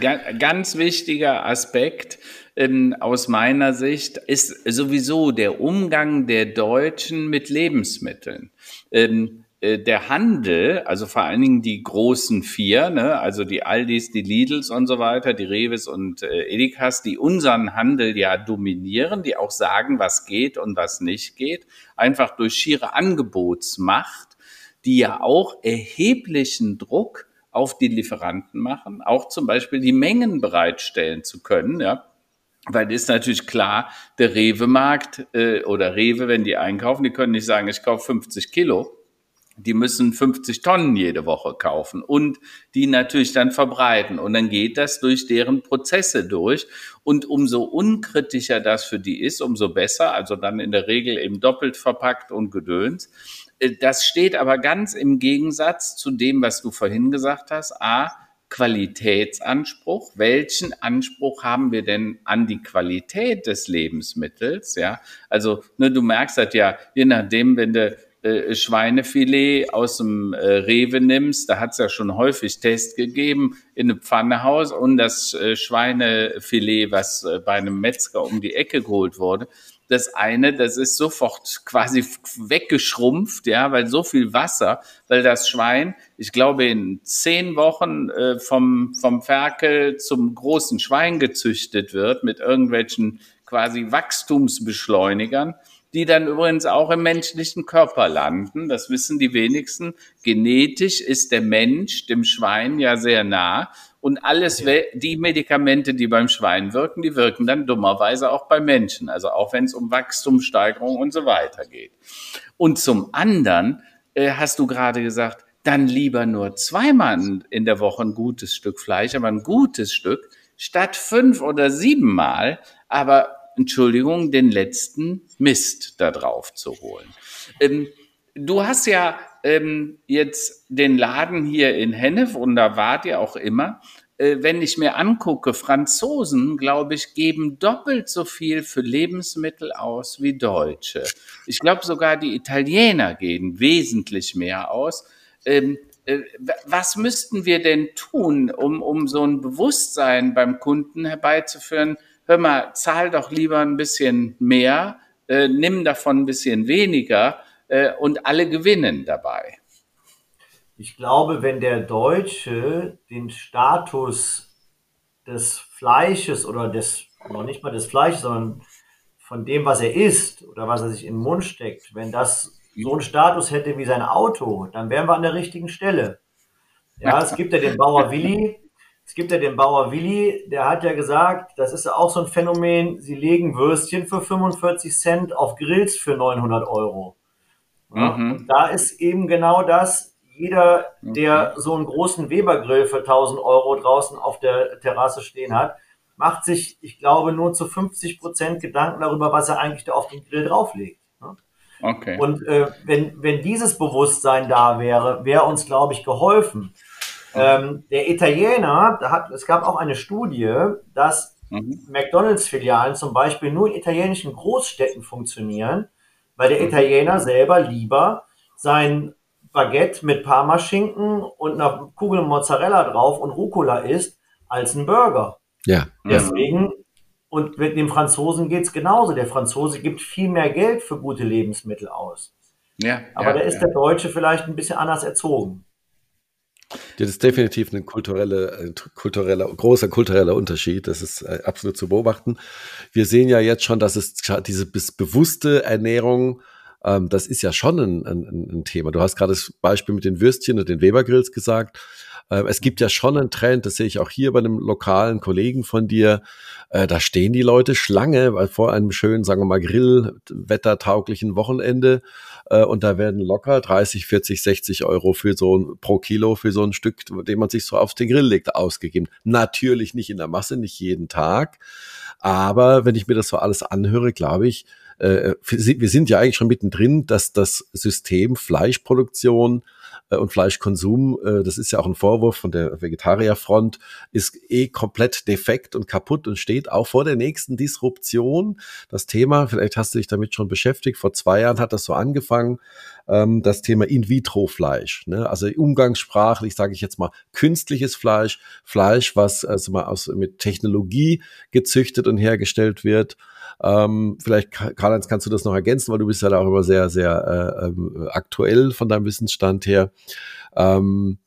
ja. Ganz wichtiger Aspekt ähm, aus meiner Sicht ist sowieso der Umgang der Deutschen mit Lebensmitteln. Ähm, äh, der Handel, also vor allen Dingen die großen vier, ne, also die Aldis, die Lidls und so weiter, die Reves und äh, Edekas, die unseren Handel ja dominieren, die auch sagen, was geht und was nicht geht, einfach durch schiere Angebotsmacht, die ja auch erheblichen Druck auf die Lieferanten machen, auch zum Beispiel die Mengen bereitstellen zu können, ja, weil ist natürlich klar, der Rewe-Markt äh, oder Rewe, wenn die einkaufen, die können nicht sagen, ich kaufe 50 Kilo, die müssen 50 Tonnen jede Woche kaufen und die natürlich dann verbreiten. Und dann geht das durch deren Prozesse durch. Und umso unkritischer das für die ist, umso besser. Also dann in der Regel eben doppelt verpackt und gedöns. Äh, das steht aber ganz im Gegensatz zu dem, was du vorhin gesagt hast. A, Qualitätsanspruch. Welchen Anspruch haben wir denn an die Qualität des Lebensmittels? Ja, also ne, du merkst das ja, je nachdem, wenn du äh, Schweinefilet aus dem äh, Rewe nimmst, da hat es ja schon häufig Test gegeben, in eine Pfanne haus und das äh, Schweinefilet, was bei einem Metzger um die Ecke geholt wurde, das eine, das ist sofort quasi weggeschrumpft, ja, weil so viel Wasser, weil das Schwein, ich glaube, in zehn Wochen äh, vom, vom Ferkel zum großen Schwein gezüchtet wird mit irgendwelchen quasi Wachstumsbeschleunigern die dann übrigens auch im menschlichen Körper landen. Das wissen die wenigsten. Genetisch ist der Mensch dem Schwein ja sehr nah. Und alles, die Medikamente, die beim Schwein wirken, die wirken dann dummerweise auch bei Menschen. Also auch wenn es um Wachstumssteigerung und so weiter geht. Und zum anderen äh, hast du gerade gesagt, dann lieber nur zweimal in der Woche ein gutes Stück Fleisch, aber ein gutes Stück, statt fünf oder siebenmal. Aber Entschuldigung, den letzten Mist da drauf zu holen. Ähm, du hast ja ähm, jetzt den Laden hier in Hennef und da wart ihr auch immer. Äh, wenn ich mir angucke, Franzosen, glaube ich, geben doppelt so viel für Lebensmittel aus wie Deutsche. Ich glaube sogar die Italiener gehen wesentlich mehr aus. Ähm, äh, was müssten wir denn tun, um, um so ein Bewusstsein beim Kunden herbeizuführen, hör mal, zahl doch lieber ein bisschen mehr, äh, nimm davon ein bisschen weniger äh, und alle gewinnen dabei. Ich glaube, wenn der Deutsche den Status des Fleisches oder des, noch nicht mal des Fleisches, sondern von dem, was er isst oder was er sich in den Mund steckt, wenn das so einen Status hätte wie sein Auto, dann wären wir an der richtigen Stelle. Ja, es gibt ja den Bauer Willi, es gibt ja den Bauer Willi, der hat ja gesagt, das ist ja auch so ein Phänomen, sie legen Würstchen für 45 Cent auf Grills für 900 Euro. Mhm. Da ist eben genau das, jeder, der so einen großen Weber-Grill für 1000 Euro draußen auf der Terrasse stehen hat, macht sich, ich glaube, nur zu 50 Prozent Gedanken darüber, was er eigentlich da auf den Grill drauflegt. Okay. Und äh, wenn, wenn dieses Bewusstsein da wäre, wäre uns, glaube ich, geholfen. Ähm, der Italiener, da hat, es gab auch eine Studie, dass mhm. McDonalds-Filialen zum Beispiel nur in italienischen Großstädten funktionieren, weil der mhm. Italiener selber lieber sein Baguette mit Parmaschinken und einer Kugel Mozzarella drauf und Rucola isst, als ein Burger. Ja. Deswegen, und mit dem Franzosen geht's genauso. Der Franzose gibt viel mehr Geld für gute Lebensmittel aus. Ja, Aber ja, da ist ja. der Deutsche vielleicht ein bisschen anders erzogen. Das ist definitiv ein kulturelle, kultureller, großer kultureller Unterschied. Das ist äh, absolut zu beobachten. Wir sehen ja jetzt schon, dass es diese bewusste Ernährung, ähm, das ist ja schon ein, ein, ein Thema. Du hast gerade das Beispiel mit den Würstchen und den Webergrills gesagt. Ähm, es gibt ja schon einen Trend, das sehe ich auch hier bei einem lokalen Kollegen von dir. Äh, da stehen die Leute Schlange vor einem schönen, sagen wir mal, Grillwettertauglichen Wochenende. Äh, und da werden locker 30, 40, 60 Euro für so ein, pro Kilo für so ein Stück, den man sich so auf den Grill legt, ausgegeben. Natürlich nicht in der Masse, nicht jeden Tag. Aber wenn ich mir das so alles anhöre, glaube ich, äh, wir sind ja eigentlich schon mittendrin, dass das System Fleischproduktion äh, und Fleischkonsum, äh, das ist ja auch ein Vorwurf von der Vegetarierfront, ist eh komplett defekt und kaputt und steht auch vor der nächsten Disruption. Das Thema, vielleicht hast du dich damit schon beschäftigt, vor zwei Jahren hat das so angefangen, ähm, das Thema In-vitro-Fleisch. Ne? Also umgangssprachlich sage ich jetzt mal künstliches Fleisch, Fleisch, was also mal aus, mit Technologie gezüchtet und hergestellt wird. Ähm, vielleicht, Karl-Heinz, kannst du das noch ergänzen, weil du bist ja da auch immer sehr, sehr äh, ähm, aktuell von deinem Wissensstand her. Ähm,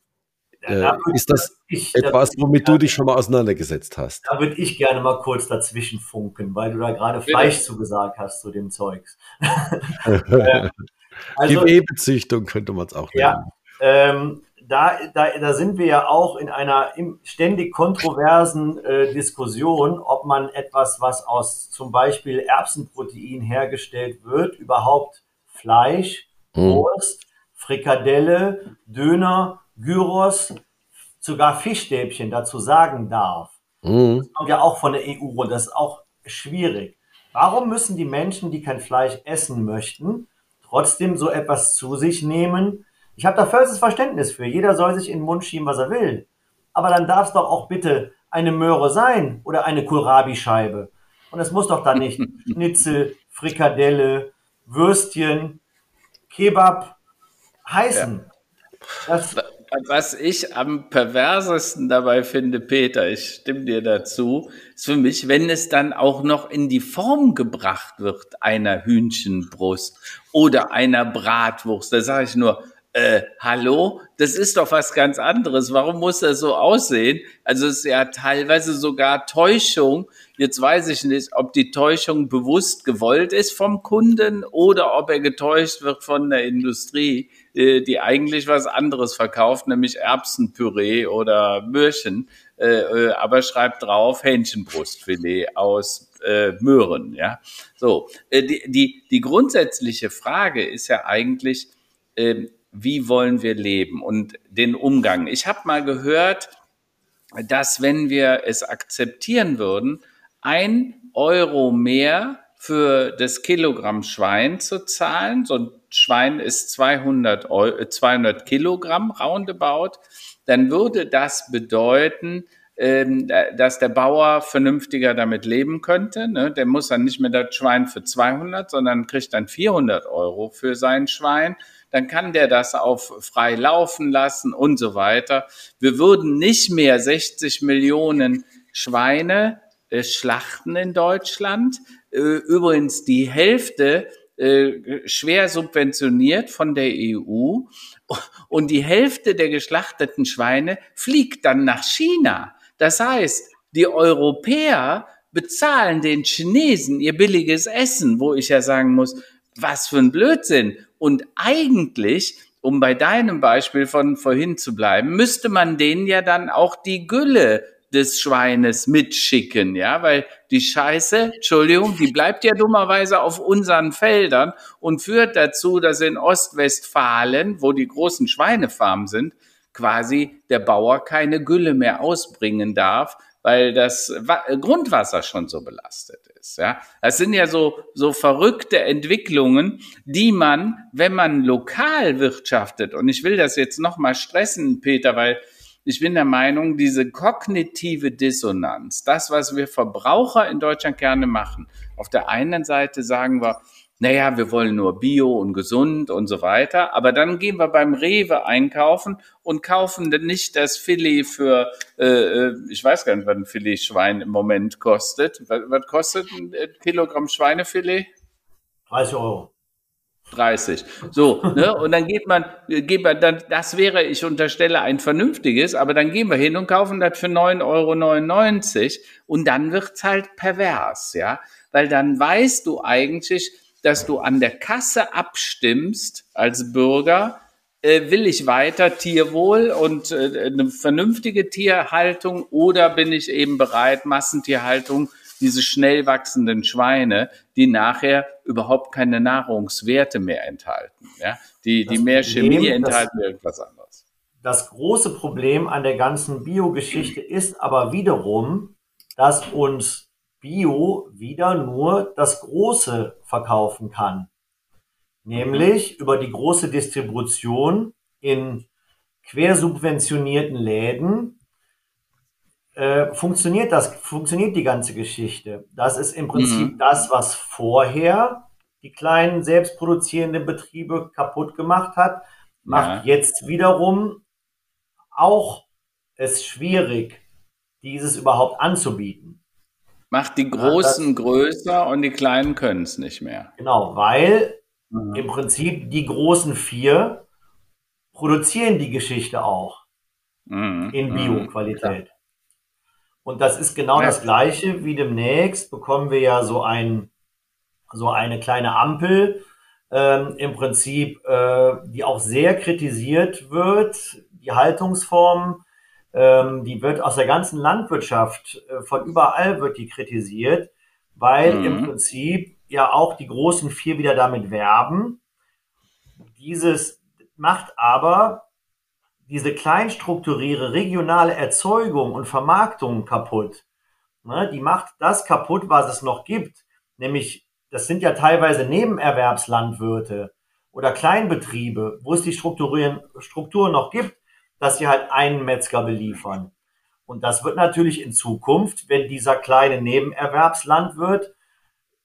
äh, ist das ich, etwas, womit du dich schon mal auseinandergesetzt hast? Da würde ich gerne mal kurz dazwischen funken, weil du da gerade Fleisch ja. zugesagt hast zu dem Zeugs. äh, also, Gewebezüchtung könnte man es auch nennen. Ja, ähm, da, da, da sind wir ja auch in einer ständig kontroversen äh, Diskussion, ob man etwas, was aus zum Beispiel Erbsenprotein hergestellt wird, überhaupt Fleisch, hm. Wurst, Frikadelle, Döner, Gyros, sogar Fischstäbchen dazu sagen darf. Mhm. Das kommt ja auch von der EU und das ist auch schwierig. Warum müssen die Menschen, die kein Fleisch essen möchten, trotzdem so etwas zu sich nehmen? Ich habe da vollstes Verständnis für. Jeder soll sich in den Mund schieben, was er will. Aber dann darf es doch auch bitte eine Möhre sein oder eine Kohlrabi-Scheibe. Und es muss doch dann nicht Schnitzel, Frikadelle, Würstchen, Kebab heißen. Ja. Was ich am perversesten dabei finde, Peter, ich stimme dir dazu, ist für mich, wenn es dann auch noch in die Form gebracht wird einer Hühnchenbrust oder einer Bratwurst. Da sage ich nur, äh, hallo, das ist doch was ganz anderes. Warum muss das so aussehen? Also es ist ja teilweise sogar Täuschung. Jetzt weiß ich nicht, ob die Täuschung bewusst gewollt ist vom Kunden oder ob er getäuscht wird von der Industrie, äh, die eigentlich was anderes verkauft, nämlich Erbsenpüree oder Möhrchen, äh, äh, aber schreibt drauf Hähnchenbrustfilet aus äh, Möhren. Ja, so äh, die die die grundsätzliche Frage ist ja eigentlich äh, wie wollen wir leben und den Umgang. Ich habe mal gehört, dass wenn wir es akzeptieren würden, ein Euro mehr für das Kilogramm Schwein zu zahlen, so ein Schwein ist 200, Euro, 200 Kilogramm roundabout, dann würde das bedeuten, ähm, dass der Bauer vernünftiger damit leben könnte. Ne? Der muss dann nicht mehr das Schwein für 200, sondern kriegt dann 400 Euro für sein Schwein dann kann der das auf frei laufen lassen und so weiter. Wir würden nicht mehr 60 Millionen Schweine äh, schlachten in Deutschland. Äh, übrigens die Hälfte äh, schwer subventioniert von der EU und die Hälfte der geschlachteten Schweine fliegt dann nach China. Das heißt, die Europäer bezahlen den Chinesen ihr billiges Essen, wo ich ja sagen muss, was für ein Blödsinn. Und eigentlich, um bei deinem Beispiel von vorhin zu bleiben, müsste man denen ja dann auch die Gülle des Schweines mitschicken, ja, weil die Scheiße, Entschuldigung, die bleibt ja dummerweise auf unseren Feldern und führt dazu, dass in Ostwestfalen, wo die großen Schweinefarmen sind, quasi der Bauer keine Gülle mehr ausbringen darf, weil das Grundwasser schon so belastet ist. Ja, das sind ja so so verrückte Entwicklungen, die man, wenn man lokal wirtschaftet, und ich will das jetzt noch mal stressen, Peter, weil ich bin der Meinung, diese kognitive Dissonanz, das, was wir Verbraucher in Deutschland gerne machen, auf der einen Seite sagen wir, naja, wir wollen nur Bio und gesund und so weiter. Aber dann gehen wir beim Rewe einkaufen und kaufen nicht das Filet für, äh, äh, ich weiß gar nicht, was ein Filet Schwein im Moment kostet. Was, was kostet ein äh, Kilogramm Schweinefilet? 30 Euro. 30. So, ne? Und dann geht man, geht man dann, das wäre, ich unterstelle, ein vernünftiges, aber dann gehen wir hin und kaufen das für 9,99 Euro und dann wird's halt pervers, ja. Weil dann weißt du eigentlich, dass du an der Kasse abstimmst als Bürger, äh, will ich weiter Tierwohl und äh, eine vernünftige Tierhaltung oder bin ich eben bereit, Massentierhaltung, diese schnell wachsenden Schweine, die nachher überhaupt keine Nahrungswerte mehr enthalten, ja? die, die mehr Problem, Chemie enthalten, das, irgendwas anderes. Das große Problem an der ganzen Biogeschichte ist aber wiederum, dass uns Bio wieder nur das Große verkaufen kann. Nämlich über die große Distribution in quersubventionierten Läden äh, funktioniert das, funktioniert die ganze Geschichte. Das ist im Prinzip mhm. das, was vorher die kleinen selbstproduzierenden Betriebe kaputt gemacht hat, macht ja. jetzt wiederum auch es schwierig, dieses überhaupt anzubieten. Macht die Großen das, größer und die Kleinen können es nicht mehr. Genau, weil mhm. im Prinzip die großen vier produzieren die Geschichte auch mhm. in mhm. Bio-Qualität. Und das ist genau ja. das Gleiche wie demnächst bekommen wir ja so ein, so eine kleine Ampel, ähm, im Prinzip, äh, die auch sehr kritisiert wird, die Haltungsform ähm, die wird aus der ganzen Landwirtschaft, äh, von überall wird die kritisiert, weil mhm. im Prinzip ja auch die großen vier wieder damit werben, dieses macht aber diese kleinstrukturierte regionale Erzeugung und Vermarktung kaputt. Ne, die macht das kaputt, was es noch gibt. Nämlich, das sind ja teilweise Nebenerwerbslandwirte oder Kleinbetriebe, wo es die Strukturen, Strukturen noch gibt, dass sie halt einen Metzger beliefern. Und das wird natürlich in Zukunft, wenn dieser kleine Nebenerwerbslandwirt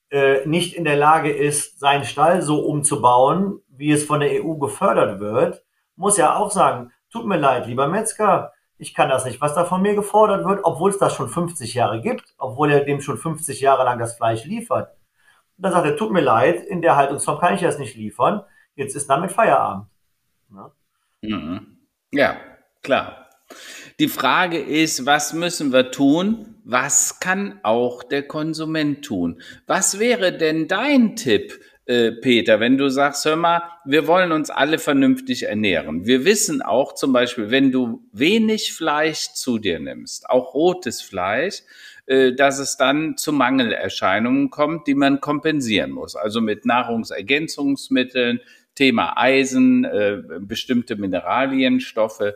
äh, nicht in der Lage ist, seinen Stall so umzubauen, wie es von der EU gefördert wird, muss er auch sagen, tut mir leid, lieber Metzger, ich kann das nicht, was da von mir gefordert wird, obwohl es das schon 50 Jahre gibt, obwohl er dem schon 50 Jahre lang das Fleisch liefert. dann sagt er, tut mir leid, in der Haltungsform kann ich das nicht liefern, jetzt ist damit Feierabend. Ja, mhm. Ja klar. Die Frage ist, was müssen wir tun? Was kann auch der Konsument tun? Was wäre denn dein Tipp, äh, Peter, wenn du sagst, hör mal, wir wollen uns alle vernünftig ernähren. Wir wissen auch zum Beispiel, wenn du wenig Fleisch zu dir nimmst, auch rotes Fleisch, äh, dass es dann zu Mangelerscheinungen kommt, die man kompensieren muss. Also mit Nahrungsergänzungsmitteln, Thema Eisen, äh, bestimmte Mineralienstoffe.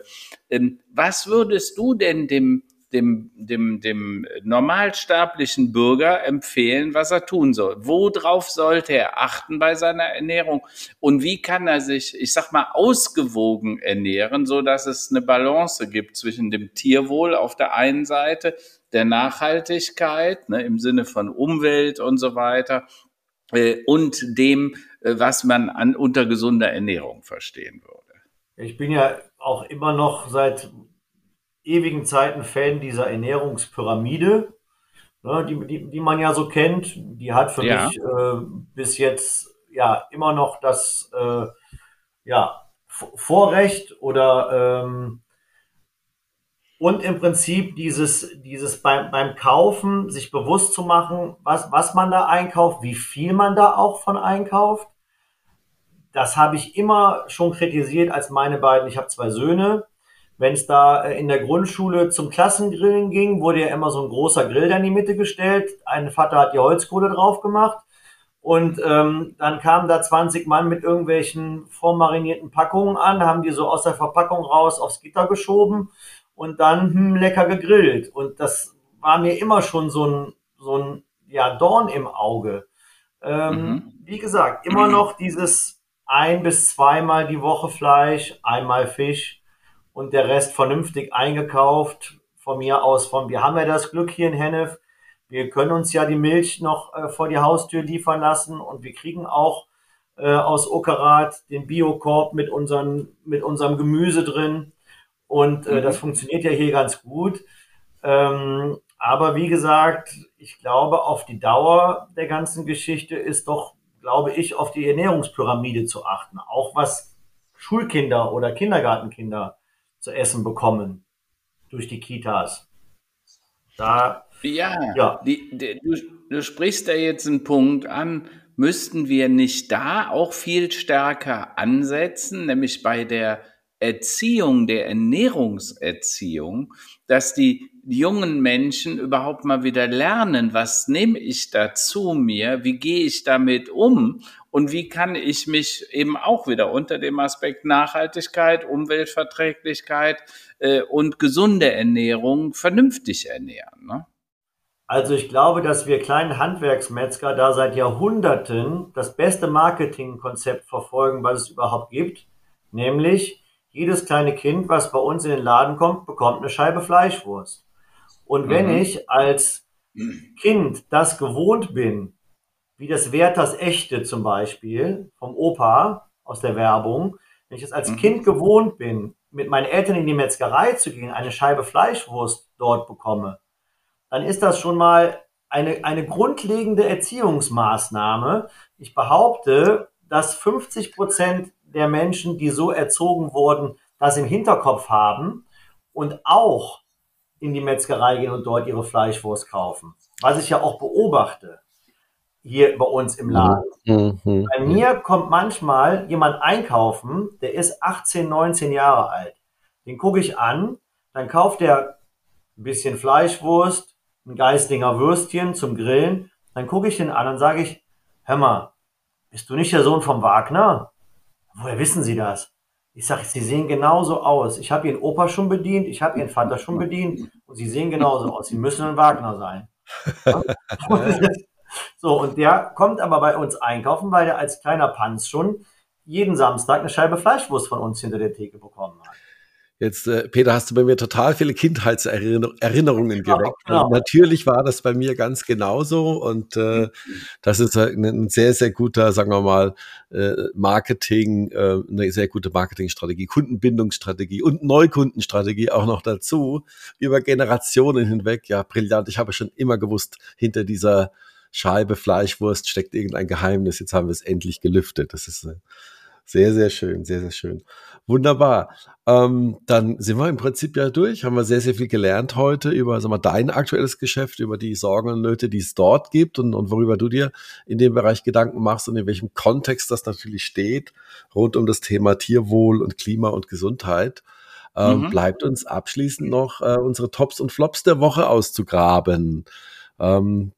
Ähm, was würdest du denn dem dem, dem, dem normalsterblichen Bürger empfehlen, was er tun soll. Worauf sollte er achten bei seiner Ernährung? Und wie kann er sich, ich sag mal, ausgewogen ernähren, so dass es eine Balance gibt zwischen dem Tierwohl auf der einen Seite, der Nachhaltigkeit, ne, im Sinne von Umwelt und so weiter, äh, und dem, was man an unter gesunder Ernährung verstehen würde. Ich bin ja auch immer noch seit ewigen Zeiten Fan dieser Ernährungspyramide, ne, die, die, die man ja so kennt. Die hat für ja. mich äh, bis jetzt ja immer noch das äh, ja, Vorrecht oder ähm, und im Prinzip dieses, dieses beim, beim Kaufen sich bewusst zu machen, was, was man da einkauft, wie viel man da auch von einkauft. Das habe ich immer schon kritisiert als meine beiden, ich habe zwei Söhne, wenn es da äh, in der Grundschule zum Klassengrillen ging, wurde ja immer so ein großer Grill da in die Mitte gestellt. Ein Vater hat die Holzkohle drauf gemacht. Und ähm, dann kamen da 20 Mann mit irgendwelchen vormarinierten Packungen an, haben die so aus der Verpackung raus aufs Gitter geschoben und dann hm, lecker gegrillt. Und das war mir immer schon so ein, so ein ja, Dorn im Auge. Ähm, mhm. Wie gesagt, immer noch dieses ein bis zweimal die Woche Fleisch, einmal Fisch und der Rest vernünftig eingekauft. Von mir aus, von, wir haben ja das Glück hier in Hennef. Wir können uns ja die Milch noch äh, vor die Haustür liefern lassen und wir kriegen auch äh, aus Okerat den Biokorb mit, unseren, mit unserem Gemüse drin. Und äh, mhm. das funktioniert ja hier ganz gut. Ähm, aber wie gesagt, ich glaube, auf die Dauer der ganzen Geschichte ist doch, glaube ich, auf die Ernährungspyramide zu achten. Auch was Schulkinder oder Kindergartenkinder zu essen bekommen durch die Kitas. Da, ja, ja. Die, die, du, du sprichst da jetzt einen Punkt an, müssten wir nicht da auch viel stärker ansetzen, nämlich bei der Erziehung, der Ernährungserziehung, dass die jungen Menschen überhaupt mal wieder lernen, was nehme ich da zu mir, wie gehe ich damit um und wie kann ich mich eben auch wieder unter dem Aspekt Nachhaltigkeit, Umweltverträglichkeit äh, und gesunde Ernährung vernünftig ernähren. Ne? Also ich glaube, dass wir kleinen Handwerksmetzger da seit Jahrhunderten das beste Marketingkonzept verfolgen, was es überhaupt gibt, nämlich jedes kleine Kind, was bei uns in den Laden kommt, bekommt eine Scheibe Fleischwurst. Und wenn mhm. ich als Kind das gewohnt bin, wie das Werthers Echte zum Beispiel vom Opa aus der Werbung, wenn ich es als mhm. Kind gewohnt bin, mit meinen Eltern in die Metzgerei zu gehen, eine Scheibe Fleischwurst dort bekomme, dann ist das schon mal eine, eine grundlegende Erziehungsmaßnahme. Ich behaupte, dass 50 Prozent der Menschen, die so erzogen wurden, das im Hinterkopf haben und auch in die Metzgerei gehen und dort ihre Fleischwurst kaufen. Was ich ja auch beobachte hier bei uns im Laden. Mhm. mhm. Bei mir kommt manchmal jemand einkaufen, der ist 18, 19 Jahre alt. Den gucke ich an, dann kauft er ein bisschen Fleischwurst, ein Geislinger Würstchen zum Grillen. Dann gucke ich den an und sage ich, hör mal, bist du nicht der Sohn vom Wagner? Woher wissen Sie das? Ich sage, sie sehen genauso aus. Ich habe ihren Opa schon bedient, ich habe ihren Vater schon bedient und sie sehen genauso aus. Sie müssen ein Wagner sein. so, und der kommt aber bei uns einkaufen, weil der als kleiner Panz schon jeden Samstag eine Scheibe Fleischwurst von uns hinter der Theke bekommen hat. Jetzt, äh, Peter, hast du bei mir total viele Kindheitserinnerungen genau, geweckt. Genau. natürlich war das bei mir ganz genauso und äh, mhm. das ist ein, ein, sehr, sehr guter, sagen wir mal, äh, Marketing, äh, eine sehr gute Marketingstrategie, Kundenbindungsstrategie und Neukundenstrategie auch noch dazu über Generationen hinweg. Ja, brillant. Ich habe schon immer gewusst, hinter dieser Scheibe Fleischwurst steckt irgendein Geheimnis. Jetzt haben wir es endlich gelüftet. Das ist äh, sehr, sehr schön, sehr, sehr schön. Wunderbar. Ähm, dann sind wir im Prinzip ja durch, haben wir sehr, sehr viel gelernt heute über sag mal, dein aktuelles Geschäft, über die Sorgen und Nöte, die es dort gibt und, und worüber du dir in dem Bereich Gedanken machst und in welchem Kontext das natürlich steht, rund um das Thema Tierwohl und Klima und Gesundheit. Ähm, mhm. Bleibt uns abschließend noch äh, unsere Tops und Flops der Woche auszugraben. Ähm,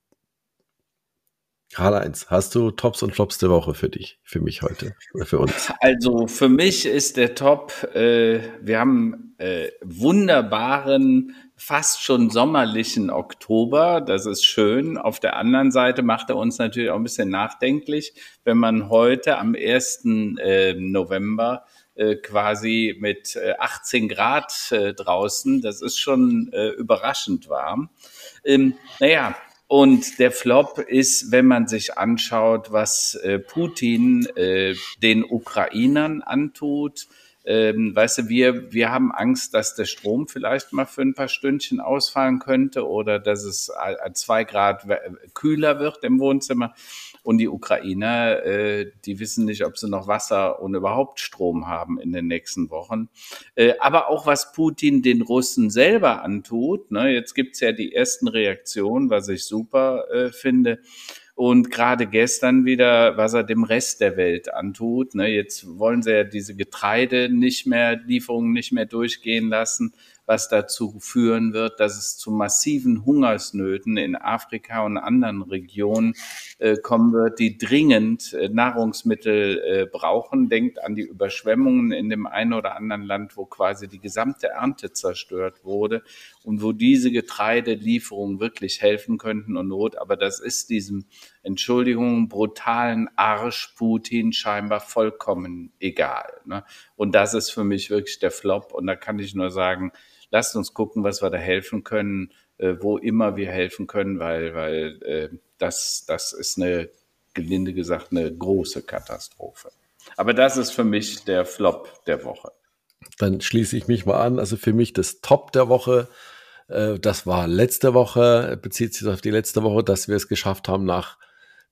Karl-Heinz, hast du Tops und Flops der Woche für dich, für mich heute für uns? Also für mich ist der Top, äh, wir haben äh, wunderbaren, fast schon sommerlichen Oktober. Das ist schön. Auf der anderen Seite macht er uns natürlich auch ein bisschen nachdenklich, wenn man heute am 1. Äh, November äh, quasi mit 18 äh, Grad äh, draußen, das ist schon äh, überraschend warm. Ähm, naja, und der Flop ist, wenn man sich anschaut, was äh, Putin äh, den Ukrainern antut. Ähm, weißt du, wir, wir haben Angst, dass der Strom vielleicht mal für ein paar Stündchen ausfallen könnte oder dass es zwei Grad kühler wird im Wohnzimmer. Und die Ukrainer, äh, die wissen nicht, ob sie noch Wasser und überhaupt Strom haben in den nächsten Wochen. Äh, aber auch was Putin den Russen selber antut. Ne? Jetzt gibt's ja die ersten Reaktionen, was ich super äh, finde. Und gerade gestern wieder, was er dem Rest der Welt antut. Ne? Jetzt wollen sie ja diese Getreide nicht mehr, Lieferungen nicht mehr durchgehen lassen was dazu führen wird, dass es zu massiven Hungersnöten in Afrika und anderen Regionen äh, kommen wird, die dringend äh, Nahrungsmittel äh, brauchen. Denkt an die Überschwemmungen in dem einen oder anderen Land, wo quasi die gesamte Ernte zerstört wurde und wo diese Getreidelieferungen wirklich helfen könnten und Not. Aber das ist diesem, Entschuldigung, brutalen Arsch Putin scheinbar vollkommen egal. Ne? Und das ist für mich wirklich der Flop. Und da kann ich nur sagen, lasst uns gucken, was wir da helfen können, äh, wo immer wir helfen können, weil, weil äh, das, das ist eine, gelinde gesagt, eine große Katastrophe. Aber das ist für mich der Flop der Woche. Dann schließe ich mich mal an. Also für mich das Top der Woche, das war letzte Woche, bezieht sich auf die letzte Woche, dass wir es geschafft haben, nach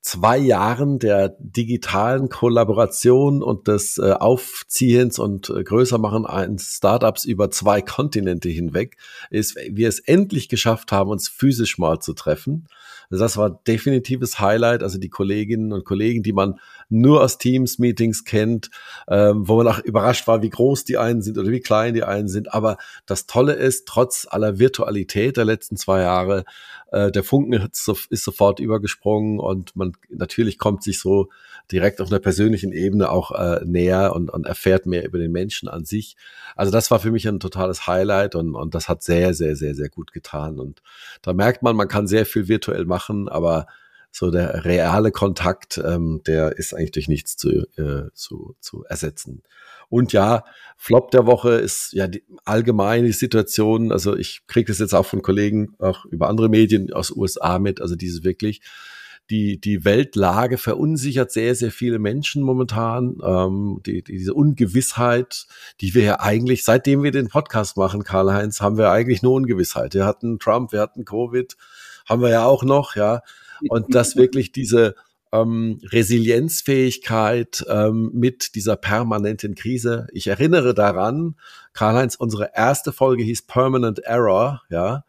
zwei Jahren der digitalen Kollaboration und des äh, Aufziehens und äh, Größermachen eines Startups über zwei Kontinente hinweg ist, wir es endlich geschafft haben, uns physisch mal zu treffen. Also das war definitives Highlight. Also die Kolleginnen und Kollegen, die man nur aus Teams-Meetings kennt, ähm, wo man auch überrascht war, wie groß die einen sind oder wie klein die einen sind. Aber das Tolle ist, trotz aller Virtualität der letzten zwei Jahre, äh, der Funken ist, ist sofort übergesprungen und man natürlich kommt sich so direkt auf einer persönlichen Ebene auch äh, näher und, und erfährt mehr über den Menschen an sich. Also das war für mich ein totales Highlight und, und das hat sehr, sehr, sehr, sehr gut getan. Und da merkt man, man kann sehr viel virtuell machen, aber so der reale Kontakt, ähm, der ist eigentlich durch nichts zu, äh, zu, zu ersetzen. Und ja, Flop der Woche ist ja die allgemeine Situation. Also ich kriege das jetzt auch von Kollegen, auch über andere Medien aus USA mit. Also dieses wirklich, die, die Weltlage verunsichert sehr, sehr viele Menschen momentan. Ähm, die, diese Ungewissheit, die wir ja eigentlich, seitdem wir den Podcast machen, Karl-Heinz, haben wir eigentlich nur Ungewissheit. Wir hatten Trump, wir hatten Covid, haben wir ja auch noch, ja. Und dass wirklich diese ähm, Resilienzfähigkeit ähm, mit dieser permanenten Krise. Ich erinnere daran, Karl-Heinz, unsere erste Folge hieß Permanent Error, ja,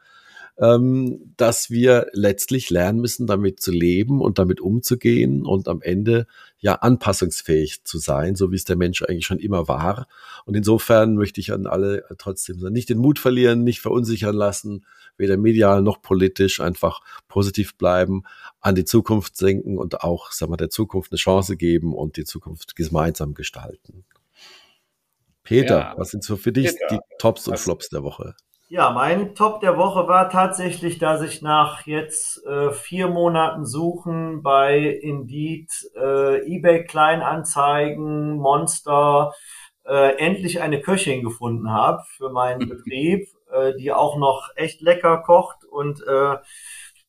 ähm, dass wir letztlich lernen müssen, damit zu leben und damit umzugehen und am Ende ja anpassungsfähig zu sein, so wie es der Mensch eigentlich schon immer war. Und insofern möchte ich an alle trotzdem nicht den Mut verlieren, nicht verunsichern lassen, weder medial noch politisch, einfach positiv bleiben, an die Zukunft denken und auch, sagen wir, der Zukunft eine Chance geben und die Zukunft gemeinsam gestalten. Peter, ja. was sind so für dich Peter. die Tops und? Flops der Woche? Ja, mein Top der Woche war tatsächlich, dass ich nach jetzt äh, vier Monaten Suchen bei Indeed, äh, eBay Kleinanzeigen, Monster, äh, endlich eine Köchin gefunden habe für meinen Betrieb, äh, die auch noch echt lecker kocht und äh,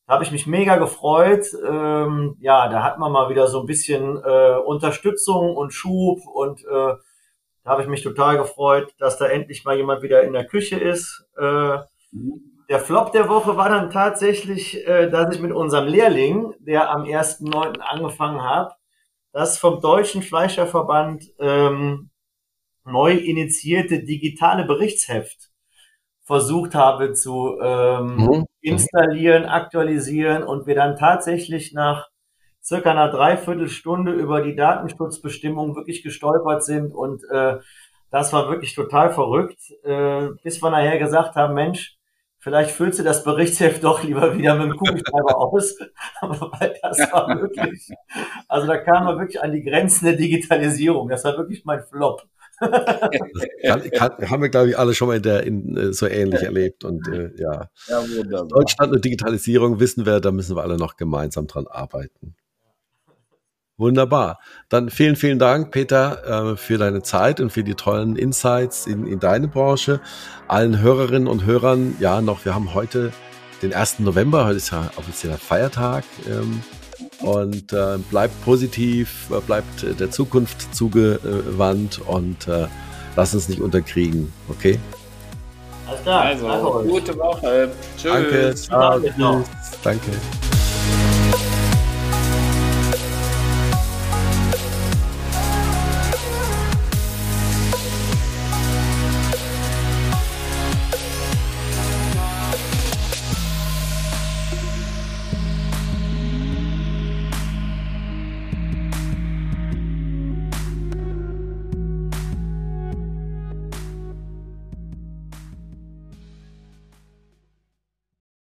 da habe ich mich mega gefreut. Ähm, ja, da hat man mal wieder so ein bisschen äh, Unterstützung und Schub und äh, da habe ich mich total gefreut, dass da endlich mal jemand wieder in der Küche ist. Äh, der Flop der Woche war dann tatsächlich, äh, dass ich mit unserem Lehrling, der am 1.9. angefangen hat, das vom Deutschen Fleischerverband ähm, neu initiierte digitale Berichtsheft versucht habe zu ähm, mhm. installieren, aktualisieren und wir dann tatsächlich nach circa einer Dreiviertelstunde über die Datenschutzbestimmungen wirklich gestolpert sind und äh, das war wirklich total verrückt, äh, bis wir nachher gesagt haben, Mensch, vielleicht füllst du das Berichtsheft doch lieber wieder mit dem Kugelschreiber aus, weil das war wirklich, also da kam man wirklich an die Grenzen der Digitalisierung, das war wirklich mein Flop. kann, kann, haben wir, glaube ich, alle schon mal in der, in, äh, so ähnlich erlebt. Und äh, ja, ja Deutschland und Digitalisierung wissen wir, da müssen wir alle noch gemeinsam dran arbeiten. Wunderbar. Dann vielen, vielen Dank, Peter, äh, für deine Zeit und für die tollen Insights in, in deine Branche. Allen Hörerinnen und Hörern, ja, noch, wir haben heute den 1. November, heute ist ja offizieller Feiertag. Ähm, und äh, bleibt positiv, äh, bleibt der Zukunft zugewandt und lasst uns nicht unterkriegen, okay? Alles klar. Also, gute Woche. Tschüss. Danke. Ciao. Danke.